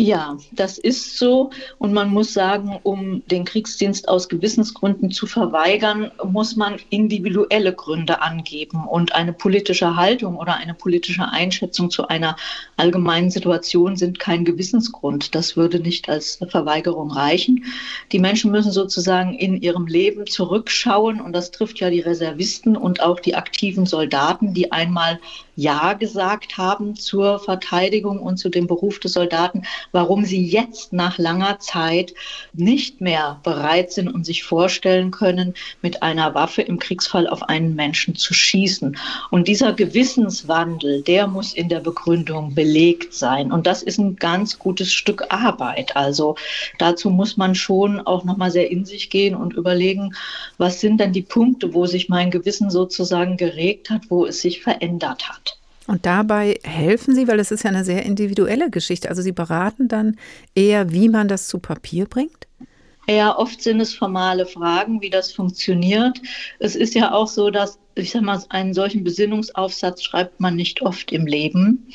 Ja, das ist so. Und man muss sagen, um den Kriegsdienst aus Gewissensgründen zu verweigern, muss man individuelle Gründe angeben. Und eine politische Haltung oder eine politische Einschätzung zu einer allgemeinen Situation sind kein Gewissensgrund. Das würde nicht als Verweigerung reichen. Die Menschen müssen sozusagen in ihrem Leben zurückschauen. Und das trifft ja die Reservisten und auch die aktiven Soldaten, die einmal Ja gesagt haben zur Verteidigung und zu dem Beruf des Soldaten, warum sie jetzt nach langer Zeit nicht mehr bereit sind und sich vorstellen können, mit einer Waffe im Kriegsfall auf einen Menschen zu schießen. Und dieser Gewissenswandel, der muss in der Begründung belegt sein. Und das ist ein ganz gutes Stück Arbeit. Also dazu muss man schon auch nochmal sehr in sich gehen und überlegen, was sind denn die Punkte, wo sich mein Gewissen sozusagen geregt hat, wo es sich verändert hat. Und dabei helfen Sie, weil es ist ja eine sehr individuelle Geschichte. Also Sie beraten dann eher, wie man das zu Papier bringt? Ja, oft sind es formale Fragen, wie das funktioniert. Es ist ja auch so, dass, ich sag mal, einen solchen Besinnungsaufsatz schreibt man nicht oft im Leben.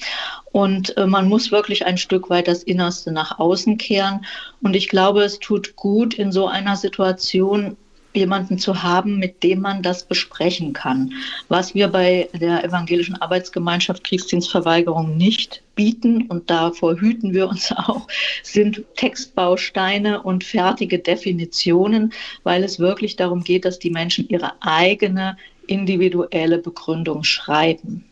Und äh, man muss wirklich ein Stück weit das Innerste nach außen kehren. Und ich glaube, es tut gut, in so einer Situation jemanden zu haben, mit dem man das besprechen kann. Was wir bei der evangelischen Arbeitsgemeinschaft Kriegsdienstverweigerung nicht bieten, und davor hüten wir uns auch, sind Textbausteine und fertige Definitionen, weil es wirklich darum geht, dass die Menschen ihre eigene individuelle Begründung schreiben.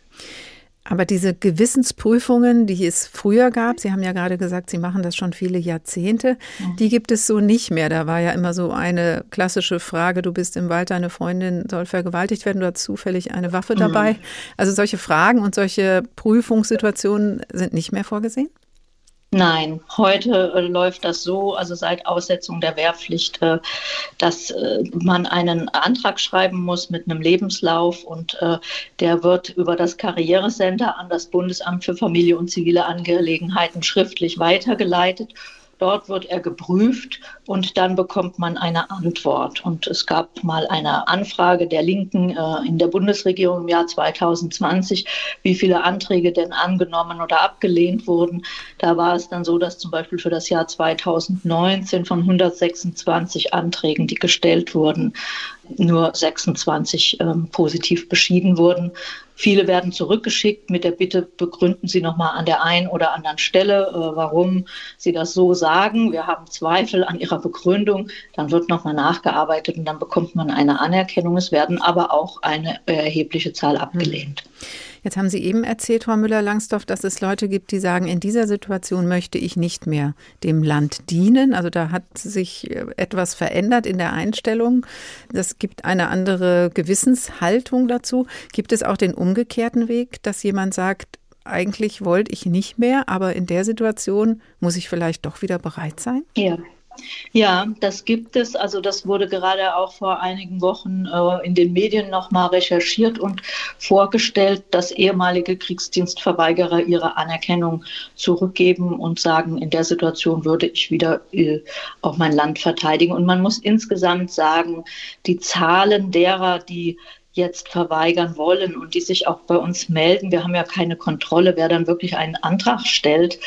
Aber diese Gewissensprüfungen, die es früher gab, Sie haben ja gerade gesagt, Sie machen das schon viele Jahrzehnte, mhm. die gibt es so nicht mehr. Da war ja immer so eine klassische Frage, du bist im Wald, deine Freundin soll vergewaltigt werden, du hast zufällig eine Waffe dabei. Mhm. Also solche Fragen und solche Prüfungssituationen sind nicht mehr vorgesehen? Nein, heute äh, läuft das so, also seit Aussetzung der Wehrpflicht, äh, dass äh, man einen Antrag schreiben muss mit einem Lebenslauf und äh, der wird über das Karrierecenter an das Bundesamt für Familie und zivile Angelegenheiten schriftlich weitergeleitet. Dort wird er geprüft und dann bekommt man eine Antwort. Und es gab mal eine Anfrage der Linken äh, in der Bundesregierung im Jahr 2020, wie viele Anträge denn angenommen oder abgelehnt wurden. Da war es dann so, dass zum Beispiel für das Jahr 2019 von 126 Anträgen, die gestellt wurden, nur 26 ähm, positiv beschieden wurden. Viele werden zurückgeschickt mit der Bitte, begründen Sie nochmal an der einen oder anderen Stelle, äh, warum Sie das so sagen. Wir haben Zweifel an Ihrer Begründung. Dann wird nochmal nachgearbeitet und dann bekommt man eine Anerkennung. Es werden aber auch eine erhebliche Zahl abgelehnt. Mhm. Jetzt haben Sie eben erzählt, Frau Müller-Langsdorf, dass es Leute gibt, die sagen, in dieser Situation möchte ich nicht mehr dem Land dienen. Also da hat sich äh, etwas verändert in der Einstellung. Das gibt eine andere Gewissenshaltung dazu. Gibt es auch den umgekehrten Weg, dass jemand sagt, eigentlich wollte ich nicht mehr, aber in der Situation muss ich vielleicht doch wieder bereit sein? Ja, ja, das gibt es. Also das wurde gerade auch vor einigen Wochen äh, in den Medien nochmal recherchiert und vorgestellt, dass ehemalige Kriegsdienstverweigerer ihre Anerkennung zurückgeben und sagen, in der Situation würde ich wieder äh, auch mein Land verteidigen. Und man muss insgesamt sagen, die Zahlen derer, die jetzt verweigern wollen und die sich auch bei uns melden. Wir haben ja keine Kontrolle, wer dann wirklich einen Antrag stellt.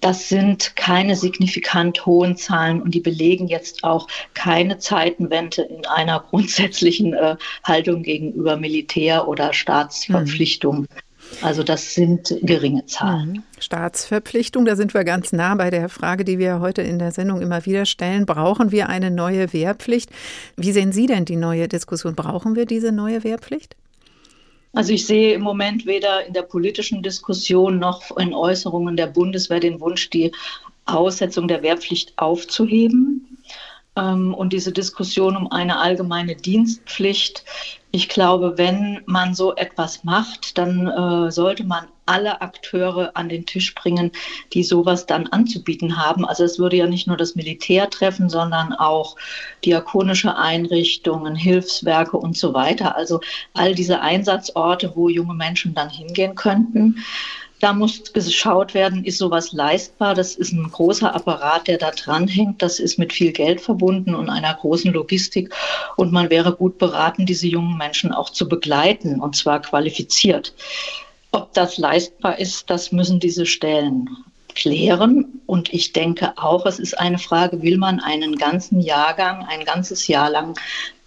Das sind keine signifikant hohen Zahlen und die belegen jetzt auch keine Zeitenwende in einer grundsätzlichen äh, Haltung gegenüber Militär- oder Staatsverpflichtungen. Mhm. Also das sind geringe Zahlen. Mhm. Staatsverpflichtung, da sind wir ganz nah bei der Frage, die wir heute in der Sendung immer wieder stellen. Brauchen wir eine neue Wehrpflicht? Wie sehen Sie denn die neue Diskussion? Brauchen wir diese neue Wehrpflicht? Also ich sehe im Moment weder in der politischen Diskussion noch in Äußerungen der Bundeswehr den Wunsch, die Aussetzung der Wehrpflicht aufzuheben. Ähm, und diese Diskussion um eine allgemeine Dienstpflicht. Ich glaube, wenn man so etwas macht, dann äh, sollte man alle Akteure an den Tisch bringen, die sowas dann anzubieten haben. Also es würde ja nicht nur das Militär treffen, sondern auch diakonische Einrichtungen, Hilfswerke und so weiter. Also all diese Einsatzorte, wo junge Menschen dann hingehen könnten. Da muss geschaut werden, ist sowas leistbar? Das ist ein großer Apparat, der da dranhängt. Das ist mit viel Geld verbunden und einer großen Logistik. Und man wäre gut beraten, diese jungen Menschen auch zu begleiten, und zwar qualifiziert. Ob das leistbar ist, das müssen diese Stellen klären. Und ich denke auch, es ist eine Frage, will man einen ganzen Jahrgang, ein ganzes Jahr lang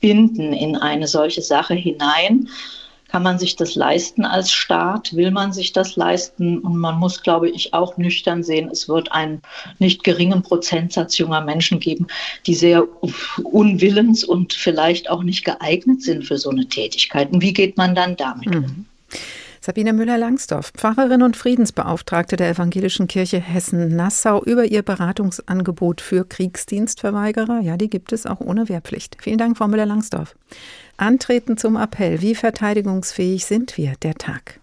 binden in eine solche Sache hinein? Kann man sich das leisten als Staat? Will man sich das leisten? Und man muss, glaube ich, auch nüchtern sehen, es wird einen nicht geringen Prozentsatz junger Menschen geben, die sehr unwillens und vielleicht auch nicht geeignet sind für so eine Tätigkeit. Und wie geht man dann damit um? Mhm. Sabine Müller-Langsdorf, Pfarrerin und Friedensbeauftragte der Evangelischen Kirche Hessen-Nassau, über ihr Beratungsangebot für Kriegsdienstverweigerer. Ja, die gibt es auch ohne Wehrpflicht. Vielen Dank, Frau Müller-Langsdorf. Antreten zum Appell. Wie verteidigungsfähig sind wir? Der Tag.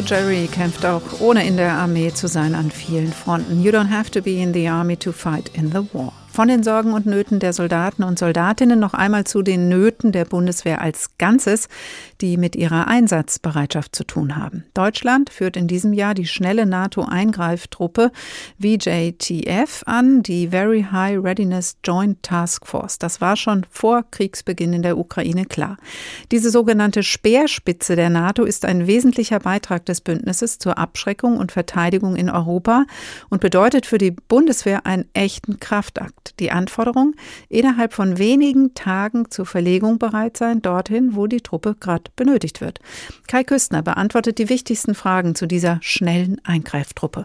Jerry kämpft auch ohne in der Armee zu sein an vielen Fronten. You don't have to be in the army to fight in the war. Von den Sorgen und Nöten der Soldaten und Soldatinnen noch einmal zu den Nöten der Bundeswehr als Ganzes, die mit ihrer Einsatzbereitschaft zu tun haben. Deutschland führt in diesem Jahr die schnelle NATO-Eingreiftruppe VJTF an, die Very High Readiness Joint Task Force. Das war schon vor Kriegsbeginn in der Ukraine klar. Diese sogenannte Speerspitze der NATO ist ein wesentlicher Beitrag des Bündnisses zur Abschreckung und Verteidigung in Europa und bedeutet für die Bundeswehr einen echten Kraftakt. Die Anforderung, innerhalb von wenigen Tagen zur Verlegung bereit sein, dorthin, wo die Truppe gerade benötigt wird. Kai Küstner beantwortet die wichtigsten Fragen zu dieser schnellen Eingreiftruppe.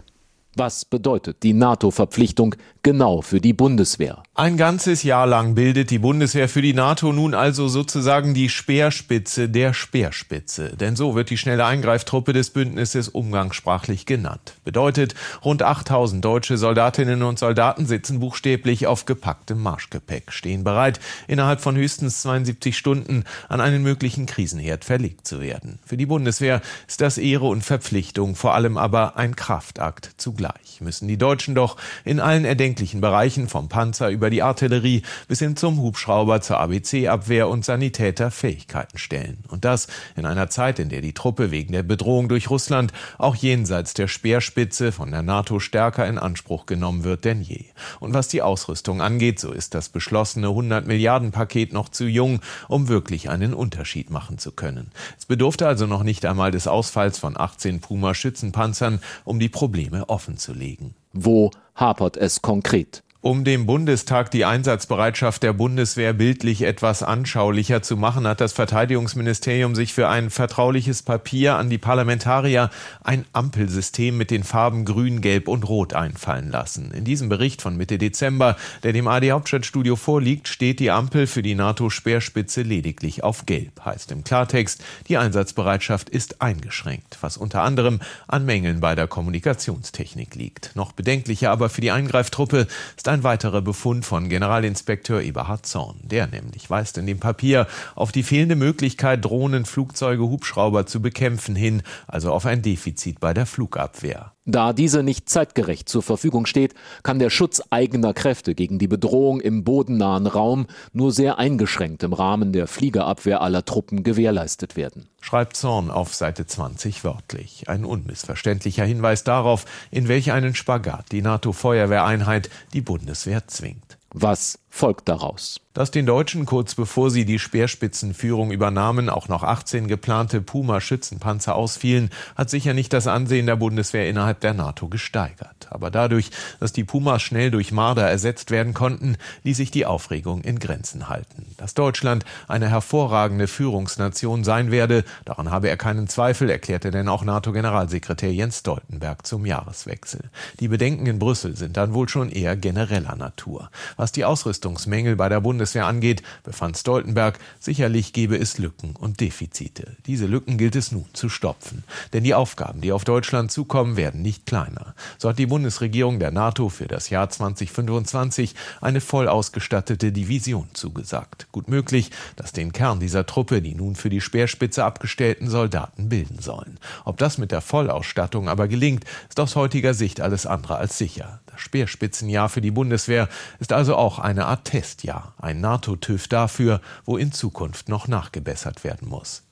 Was bedeutet die NATO-Verpflichtung genau für die Bundeswehr? Ein ganzes Jahr lang bildet die Bundeswehr für die NATO nun also sozusagen die Speerspitze der Speerspitze. Denn so wird die schnelle Eingreiftruppe des Bündnisses umgangssprachlich genannt. Bedeutet, rund 8000 deutsche Soldatinnen und Soldaten sitzen buchstäblich auf gepacktem Marschgepäck, stehen bereit, innerhalb von höchstens 72 Stunden an einen möglichen Krisenherd verlegt zu werden. Für die Bundeswehr ist das Ehre und Verpflichtung, vor allem aber ein Kraftakt zugleich müssen die Deutschen doch in allen erdenklichen Bereichen vom Panzer über die Artillerie bis hin zum Hubschrauber zur ABC-Abwehr und Sanitäter Fähigkeiten stellen. Und das in einer Zeit, in der die Truppe wegen der Bedrohung durch Russland auch jenseits der Speerspitze von der NATO stärker in Anspruch genommen wird denn je. Und was die Ausrüstung angeht, so ist das beschlossene 100 Milliarden Paket noch zu jung, um wirklich einen Unterschied machen zu können. Es bedurfte also noch nicht einmal des Ausfalls von 18 Puma Schützenpanzern, um die Probleme offen zu legen. Wo hapert es konkret? Um dem Bundestag die Einsatzbereitschaft der Bundeswehr bildlich etwas anschaulicher zu machen, hat das Verteidigungsministerium sich für ein vertrauliches Papier an die Parlamentarier ein Ampelsystem mit den Farben Grün, Gelb und Rot einfallen lassen. In diesem Bericht von Mitte Dezember, der dem AD Hauptstadtstudio vorliegt, steht die Ampel für die NATO-Speerspitze lediglich auf Gelb. Heißt im Klartext, die Einsatzbereitschaft ist eingeschränkt, was unter anderem an Mängeln bei der Kommunikationstechnik liegt. Noch bedenklicher aber für die Eingreiftruppe ist ein weiterer Befund von Generalinspekteur Eberhard Zorn. Der nämlich weist in dem Papier auf die fehlende Möglichkeit, Drohnen, Flugzeuge, Hubschrauber zu bekämpfen hin, also auf ein Defizit bei der Flugabwehr. Da diese nicht zeitgerecht zur Verfügung steht, kann der Schutz eigener Kräfte gegen die Bedrohung im bodennahen Raum nur sehr eingeschränkt im Rahmen der Fliegerabwehr aller Truppen gewährleistet werden. Schreibt Zorn auf Seite 20 wörtlich. Ein unmissverständlicher Hinweis darauf, in welch einen Spagat die NATO-Feuerwehreinheit die Bundeswehr zwingt. Was folgt daraus? Dass den Deutschen kurz bevor sie die Speerspitzenführung übernahmen, auch noch 18 geplante Puma-Schützenpanzer ausfielen, hat sicher nicht das Ansehen der Bundeswehr innerhalb der NATO gesteigert. Aber dadurch, dass die Pumas schnell durch Marder ersetzt werden konnten, ließ sich die Aufregung in Grenzen halten. Dass Deutschland eine hervorragende Führungsnation sein werde, daran habe er keinen Zweifel, erklärte denn auch NATO-Generalsekretär Jens Stoltenberg zum Jahreswechsel. Die Bedenken in Brüssel sind dann wohl schon eher genereller Natur. Was die Ausrüstungsmängel bei der Bundeswehr angeht, befand Stoltenberg, sicherlich gebe es Lücken und Defizite. Diese Lücken gilt es nun zu stopfen. Denn die Aufgaben, die auf Deutschland zukommen, werden nicht kleiner. So hat die Bundesregierung der NATO für das Jahr 2025 eine voll ausgestattete Division zugesagt. Gut möglich, dass den Kern dieser Truppe die nun für die Speerspitze abgestellten Soldaten bilden sollen. Ob das mit der Vollausstattung aber gelingt, ist aus heutiger Sicht alles andere als sicher. Das Speerspitzenjahr für die Bundeswehr ist also auch eine Art Testjahr, ein NATO-TÜV dafür, wo in Zukunft noch nachgebessert werden muss.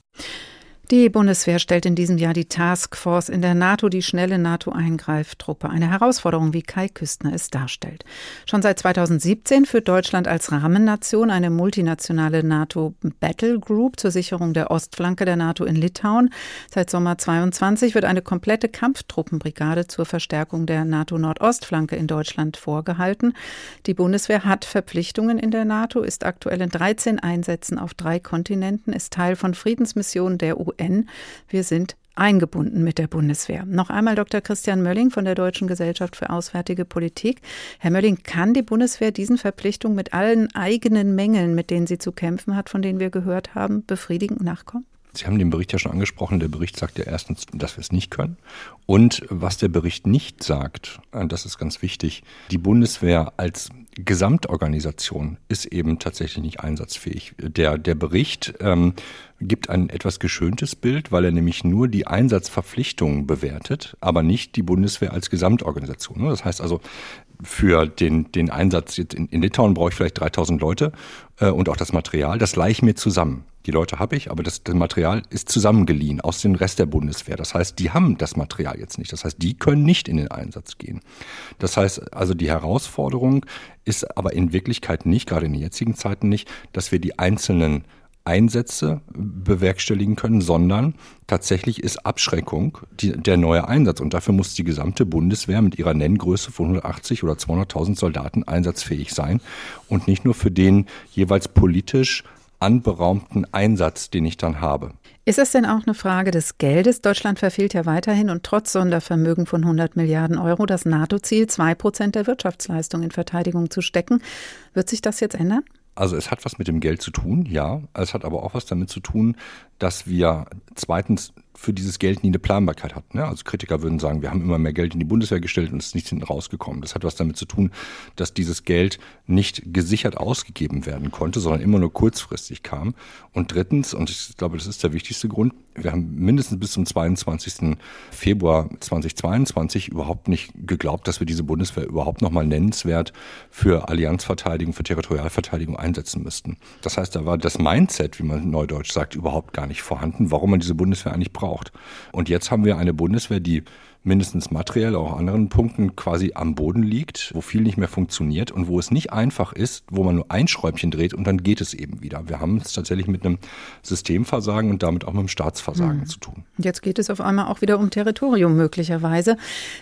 Die Bundeswehr stellt in diesem Jahr die Taskforce in der NATO, die schnelle NATO-Eingreiftruppe. Eine Herausforderung, wie Kai Küstner es darstellt. Schon seit 2017 führt Deutschland als Rahmennation eine multinationale NATO-Battle Group zur Sicherung der Ostflanke der NATO in Litauen. Seit Sommer 22 wird eine komplette Kampftruppenbrigade zur Verstärkung der NATO-Nordostflanke in Deutschland vorgehalten. Die Bundeswehr hat Verpflichtungen in der NATO, ist aktuell in 13 Einsätzen auf drei Kontinenten, ist Teil von Friedensmissionen der UN. Wir sind eingebunden mit der Bundeswehr. Noch einmal Dr. Christian Mölling von der Deutschen Gesellschaft für Auswärtige Politik. Herr Mölling, kann die Bundeswehr diesen Verpflichtungen mit allen eigenen Mängeln, mit denen sie zu kämpfen hat, von denen wir gehört haben, befriedigend nachkommen? Sie haben den Bericht ja schon angesprochen. Der Bericht sagt ja erstens, dass wir es nicht können. Und was der Bericht nicht sagt, das ist ganz wichtig, die Bundeswehr als Gesamtorganisation ist eben tatsächlich nicht einsatzfähig. Der, der Bericht ähm, gibt ein etwas geschöntes Bild, weil er nämlich nur die Einsatzverpflichtungen bewertet, aber nicht die Bundeswehr als Gesamtorganisation. Das heißt also, für den, den Einsatz jetzt in, in Litauen brauche ich vielleicht 3000 Leute äh, und auch das Material, das leihe ich mir zusammen. Die Leute habe ich, aber das, das Material ist zusammengeliehen aus dem Rest der Bundeswehr. Das heißt, die haben das Material jetzt nicht. Das heißt, die können nicht in den Einsatz gehen. Das heißt, also die Herausforderung ist aber in Wirklichkeit nicht, gerade in den jetzigen Zeiten nicht, dass wir die einzelnen Einsätze bewerkstelligen können, sondern tatsächlich ist Abschreckung die, der neue Einsatz. Und dafür muss die gesamte Bundeswehr mit ihrer Nenngröße von 180 oder 200.000 Soldaten einsatzfähig sein und nicht nur für den jeweils politisch anberaumten Einsatz, den ich dann habe. Ist es denn auch eine Frage des Geldes? Deutschland verfehlt ja weiterhin und trotz Sondervermögen von 100 Milliarden Euro das NATO-Ziel, zwei Prozent der Wirtschaftsleistung in Verteidigung zu stecken. Wird sich das jetzt ändern? Also es hat was mit dem Geld zu tun, ja. Es hat aber auch was damit zu tun, dass wir zweitens für dieses Geld nie eine Planbarkeit hatten. Ne? Also Kritiker würden sagen, wir haben immer mehr Geld in die Bundeswehr gestellt und es ist nichts hinten rausgekommen. Das hat was damit zu tun, dass dieses Geld nicht gesichert ausgegeben werden konnte, sondern immer nur kurzfristig kam. Und drittens, und ich glaube, das ist der wichtigste Grund, wir haben mindestens bis zum 22. Februar 2022 überhaupt nicht geglaubt, dass wir diese Bundeswehr überhaupt noch mal nennenswert für Allianzverteidigung, für Territorialverteidigung einsetzen müssten. Das heißt, da war das Mindset, wie man neudeutsch sagt, überhaupt gar nicht vorhanden, warum man diese Bundeswehr eigentlich braucht. Und jetzt haben wir eine Bundeswehr, die mindestens materiell, auch anderen Punkten quasi am Boden liegt, wo viel nicht mehr funktioniert und wo es nicht einfach ist, wo man nur ein Schräubchen dreht und dann geht es eben wieder. Wir haben es tatsächlich mit einem Systemversagen und damit auch mit einem Staatsversagen mhm. zu tun. Jetzt geht es auf einmal auch wieder um Territorium möglicherweise.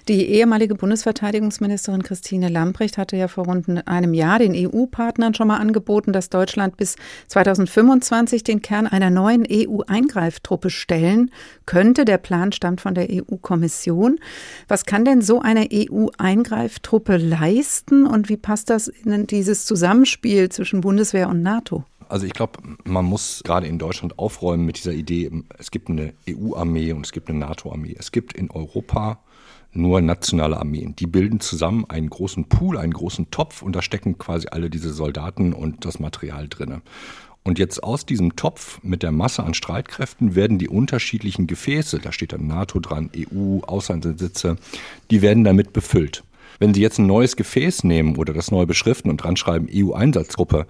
Die ehemalige Bundesverteidigungsministerin Christine Lamprecht hatte ja vor rund einem Jahr den EU-Partnern schon mal angeboten, dass Deutschland bis 2025 den Kern einer neuen EU-Eingreiftruppe stellen könnte. Der Plan stammt von der EU-Kommission. Was kann denn so eine EU-Eingreiftruppe leisten und wie passt das in dieses Zusammenspiel zwischen Bundeswehr und NATO? Also ich glaube, man muss gerade in Deutschland aufräumen mit dieser Idee, es gibt eine EU-Armee und es gibt eine NATO-Armee. Es gibt in Europa nur nationale Armeen. Die bilden zusammen einen großen Pool, einen großen Topf und da stecken quasi alle diese Soldaten und das Material drin. Und jetzt aus diesem Topf mit der Masse an Streitkräften werden die unterschiedlichen Gefäße, da steht dann NATO dran, EU, Auslandssitze, die werden damit befüllt. Wenn Sie jetzt ein neues Gefäß nehmen oder das neu beschriften und dran schreiben EU-Einsatzgruppe,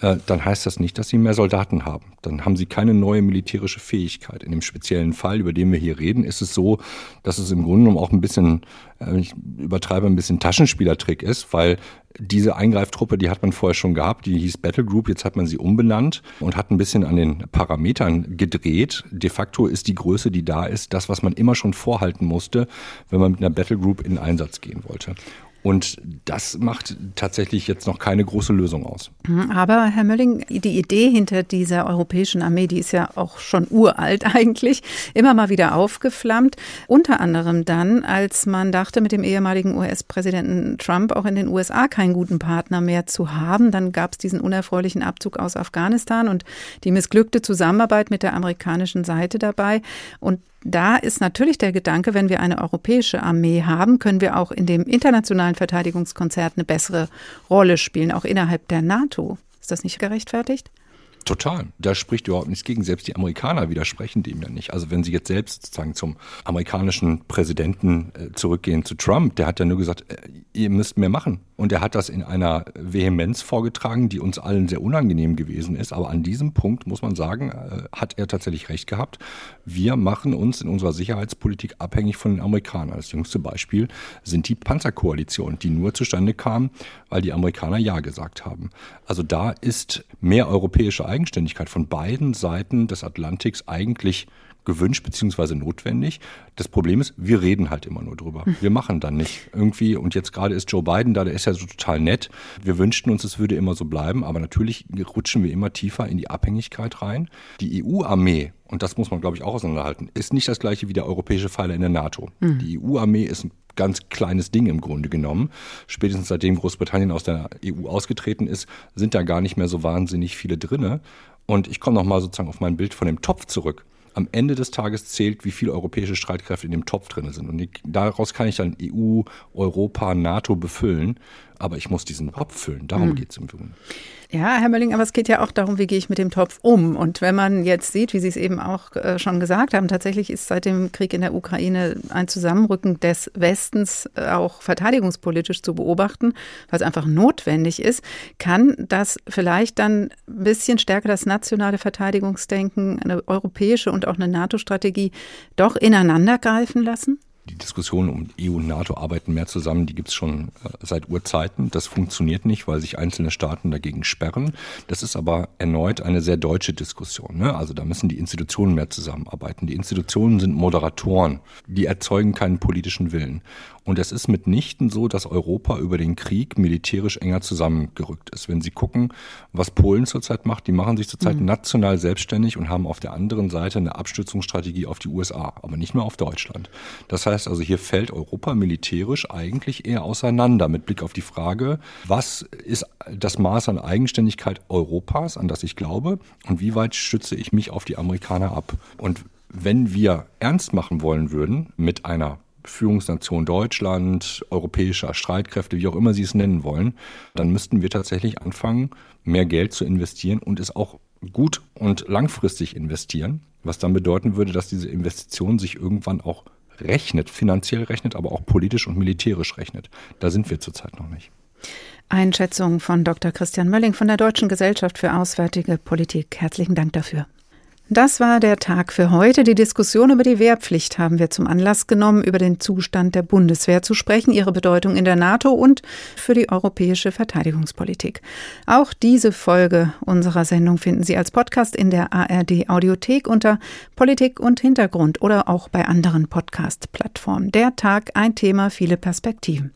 äh, dann heißt das nicht, dass sie mehr Soldaten haben. Dann haben sie keine neue militärische Fähigkeit. In dem speziellen Fall, über den wir hier reden, ist es so, dass es im Grunde genommen auch ein bisschen, äh, ich übertreibe, ein bisschen Taschenspielertrick ist, weil diese Eingreiftruppe, die hat man vorher schon gehabt, die hieß Battle Group, jetzt hat man sie umbenannt und hat ein bisschen an den Parametern gedreht. De facto ist die Größe, die da ist, das, was man immer schon vorhalten musste, wenn man mit einer Battle Group in Einsatz gehen wollte. Und das macht tatsächlich jetzt noch keine große Lösung aus. Mhm, aber Herr Mölling, die Idee hinter dieser europäischen Armee, die ist ja auch schon uralt eigentlich, immer mal wieder aufgeflammt. Unter anderem dann, als man dachte, mit dem ehemaligen US-Präsidenten Trump auch in den USA keinen guten Partner mehr zu haben. Dann gab es diesen unerfreulichen Abzug aus Afghanistan und die missglückte Zusammenarbeit mit der amerikanischen Seite dabei. Und da ist natürlich der Gedanke, wenn wir eine europäische Armee haben, können wir auch in dem internationalen Verteidigungskonzert eine bessere Rolle spielen, auch innerhalb der NATO. Ist das nicht gerechtfertigt? Total. Da spricht überhaupt nichts gegen. Selbst die Amerikaner widersprechen dem ja nicht. Also wenn Sie jetzt selbst sozusagen zum amerikanischen Präsidenten äh, zurückgehen, zu Trump, der hat ja nur gesagt, äh, ihr müsst mehr machen. Und er hat das in einer Vehemenz vorgetragen, die uns allen sehr unangenehm gewesen ist. Aber an diesem Punkt muss man sagen, äh, hat er tatsächlich recht gehabt. Wir machen uns in unserer Sicherheitspolitik abhängig von den Amerikanern. Das jüngste Beispiel sind die Panzerkoalitionen, die nur zustande kamen, weil die Amerikaner Ja gesagt haben. Also da ist mehr europäische Eigenständigkeit von beiden Seiten des Atlantiks eigentlich gewünscht bzw. notwendig. Das Problem ist, wir reden halt immer nur drüber. Hm. Wir machen dann nicht irgendwie. Und jetzt gerade ist Joe Biden da, der ist ja so total nett. Wir wünschten uns, es würde immer so bleiben. Aber natürlich rutschen wir immer tiefer in die Abhängigkeit rein. Die EU-Armee, und das muss man, glaube ich, auch auseinanderhalten, ist nicht das gleiche wie der europäische Pfeiler in der NATO. Mhm. Die EU-Armee ist ein ganz kleines Ding im Grunde genommen. Spätestens seitdem Großbritannien aus der EU ausgetreten ist, sind da gar nicht mehr so wahnsinnig viele drinne. Und ich komme nochmal sozusagen auf mein Bild von dem Topf zurück. Am Ende des Tages zählt, wie viele europäische Streitkräfte in dem Topf drin sind. Und daraus kann ich dann EU, Europa, NATO befüllen. Aber ich muss diesen Topf füllen. Darum Mhm. geht es im Grunde. Ja, Herr Mölling, aber es geht ja auch darum, wie gehe ich mit dem Topf um. Und wenn man jetzt sieht, wie Sie es eben auch äh, schon gesagt haben, tatsächlich ist seit dem Krieg in der Ukraine ein Zusammenrücken des Westens äh, auch verteidigungspolitisch zu beobachten, was einfach notwendig ist, kann das vielleicht dann ein bisschen stärker das nationale Verteidigungsdenken, eine europäische und auch eine NATO-Strategie doch ineinander greifen lassen? Die Diskussion um EU und NATO arbeiten mehr zusammen, die gibt es schon äh, seit Urzeiten. Das funktioniert nicht, weil sich einzelne Staaten dagegen sperren. Das ist aber erneut eine sehr deutsche Diskussion. Ne? Also da müssen die Institutionen mehr zusammenarbeiten. Die Institutionen sind Moderatoren, die erzeugen keinen politischen Willen. Und es ist mitnichten so, dass Europa über den Krieg militärisch enger zusammengerückt ist. Wenn Sie gucken, was Polen zurzeit macht, die machen sich zurzeit Mhm. national selbstständig und haben auf der anderen Seite eine Abstützungsstrategie auf die USA, aber nicht mehr auf Deutschland. Das heißt also, hier fällt Europa militärisch eigentlich eher auseinander mit Blick auf die Frage, was ist das Maß an Eigenständigkeit Europas, an das ich glaube, und wie weit stütze ich mich auf die Amerikaner ab? Und wenn wir ernst machen wollen würden mit einer Führungsnation Deutschland, europäischer Streitkräfte, wie auch immer Sie es nennen wollen, dann müssten wir tatsächlich anfangen, mehr Geld zu investieren und es auch gut und langfristig investieren, was dann bedeuten würde, dass diese Investition sich irgendwann auch rechnet, finanziell rechnet, aber auch politisch und militärisch rechnet. Da sind wir zurzeit noch nicht. Einschätzung von Dr. Christian Mölling von der Deutschen Gesellschaft für Auswärtige Politik. Herzlichen Dank dafür. Das war der Tag für heute. Die Diskussion über die Wehrpflicht haben wir zum Anlass genommen, über den Zustand der Bundeswehr zu sprechen, ihre Bedeutung in der NATO und für die europäische Verteidigungspolitik. Auch diese Folge unserer Sendung finden Sie als Podcast in der ARD Audiothek unter Politik und Hintergrund oder auch bei anderen Podcast-Plattformen. Der Tag, ein Thema, viele Perspektiven.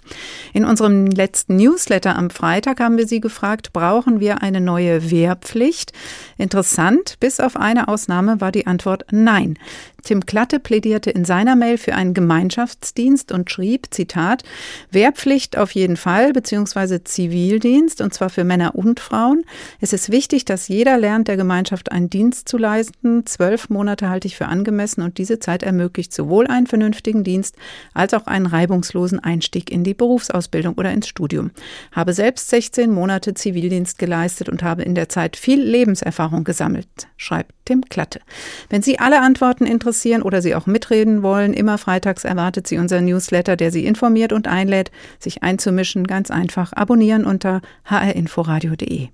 In unserem letzten Newsletter am Freitag haben wir Sie gefragt, brauchen wir eine neue Wehrpflicht? Interessant, bis auf eine Ausnahme war die Antwort nein. Tim Klatte plädierte in seiner Mail für einen Gemeinschaftsdienst und schrieb, Zitat, Wehrpflicht auf jeden Fall, beziehungsweise Zivildienst, und zwar für Männer und Frauen. Es ist wichtig, dass jeder lernt, der Gemeinschaft einen Dienst zu leisten. Zwölf Monate halte ich für angemessen und diese Zeit ermöglicht sowohl einen vernünftigen Dienst als auch einen reibungslosen Einstieg in die Berufsausbildung oder ins Studium. Habe selbst 16 Monate Zivildienst geleistet und habe in der Zeit viel Lebenserfahrung gesammelt, schreibt Tim Klatte. Wenn Sie alle Antworten interessieren oder Sie auch mitreden wollen, immer freitags erwartet Sie unser Newsletter, der Sie informiert und einlädt, sich einzumischen. Ganz einfach abonnieren unter hrinforadio.de.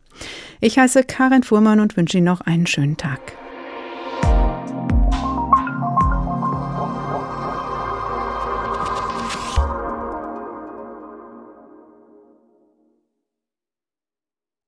Ich heiße Karin Fuhrmann und wünsche Ihnen noch einen schönen Tag.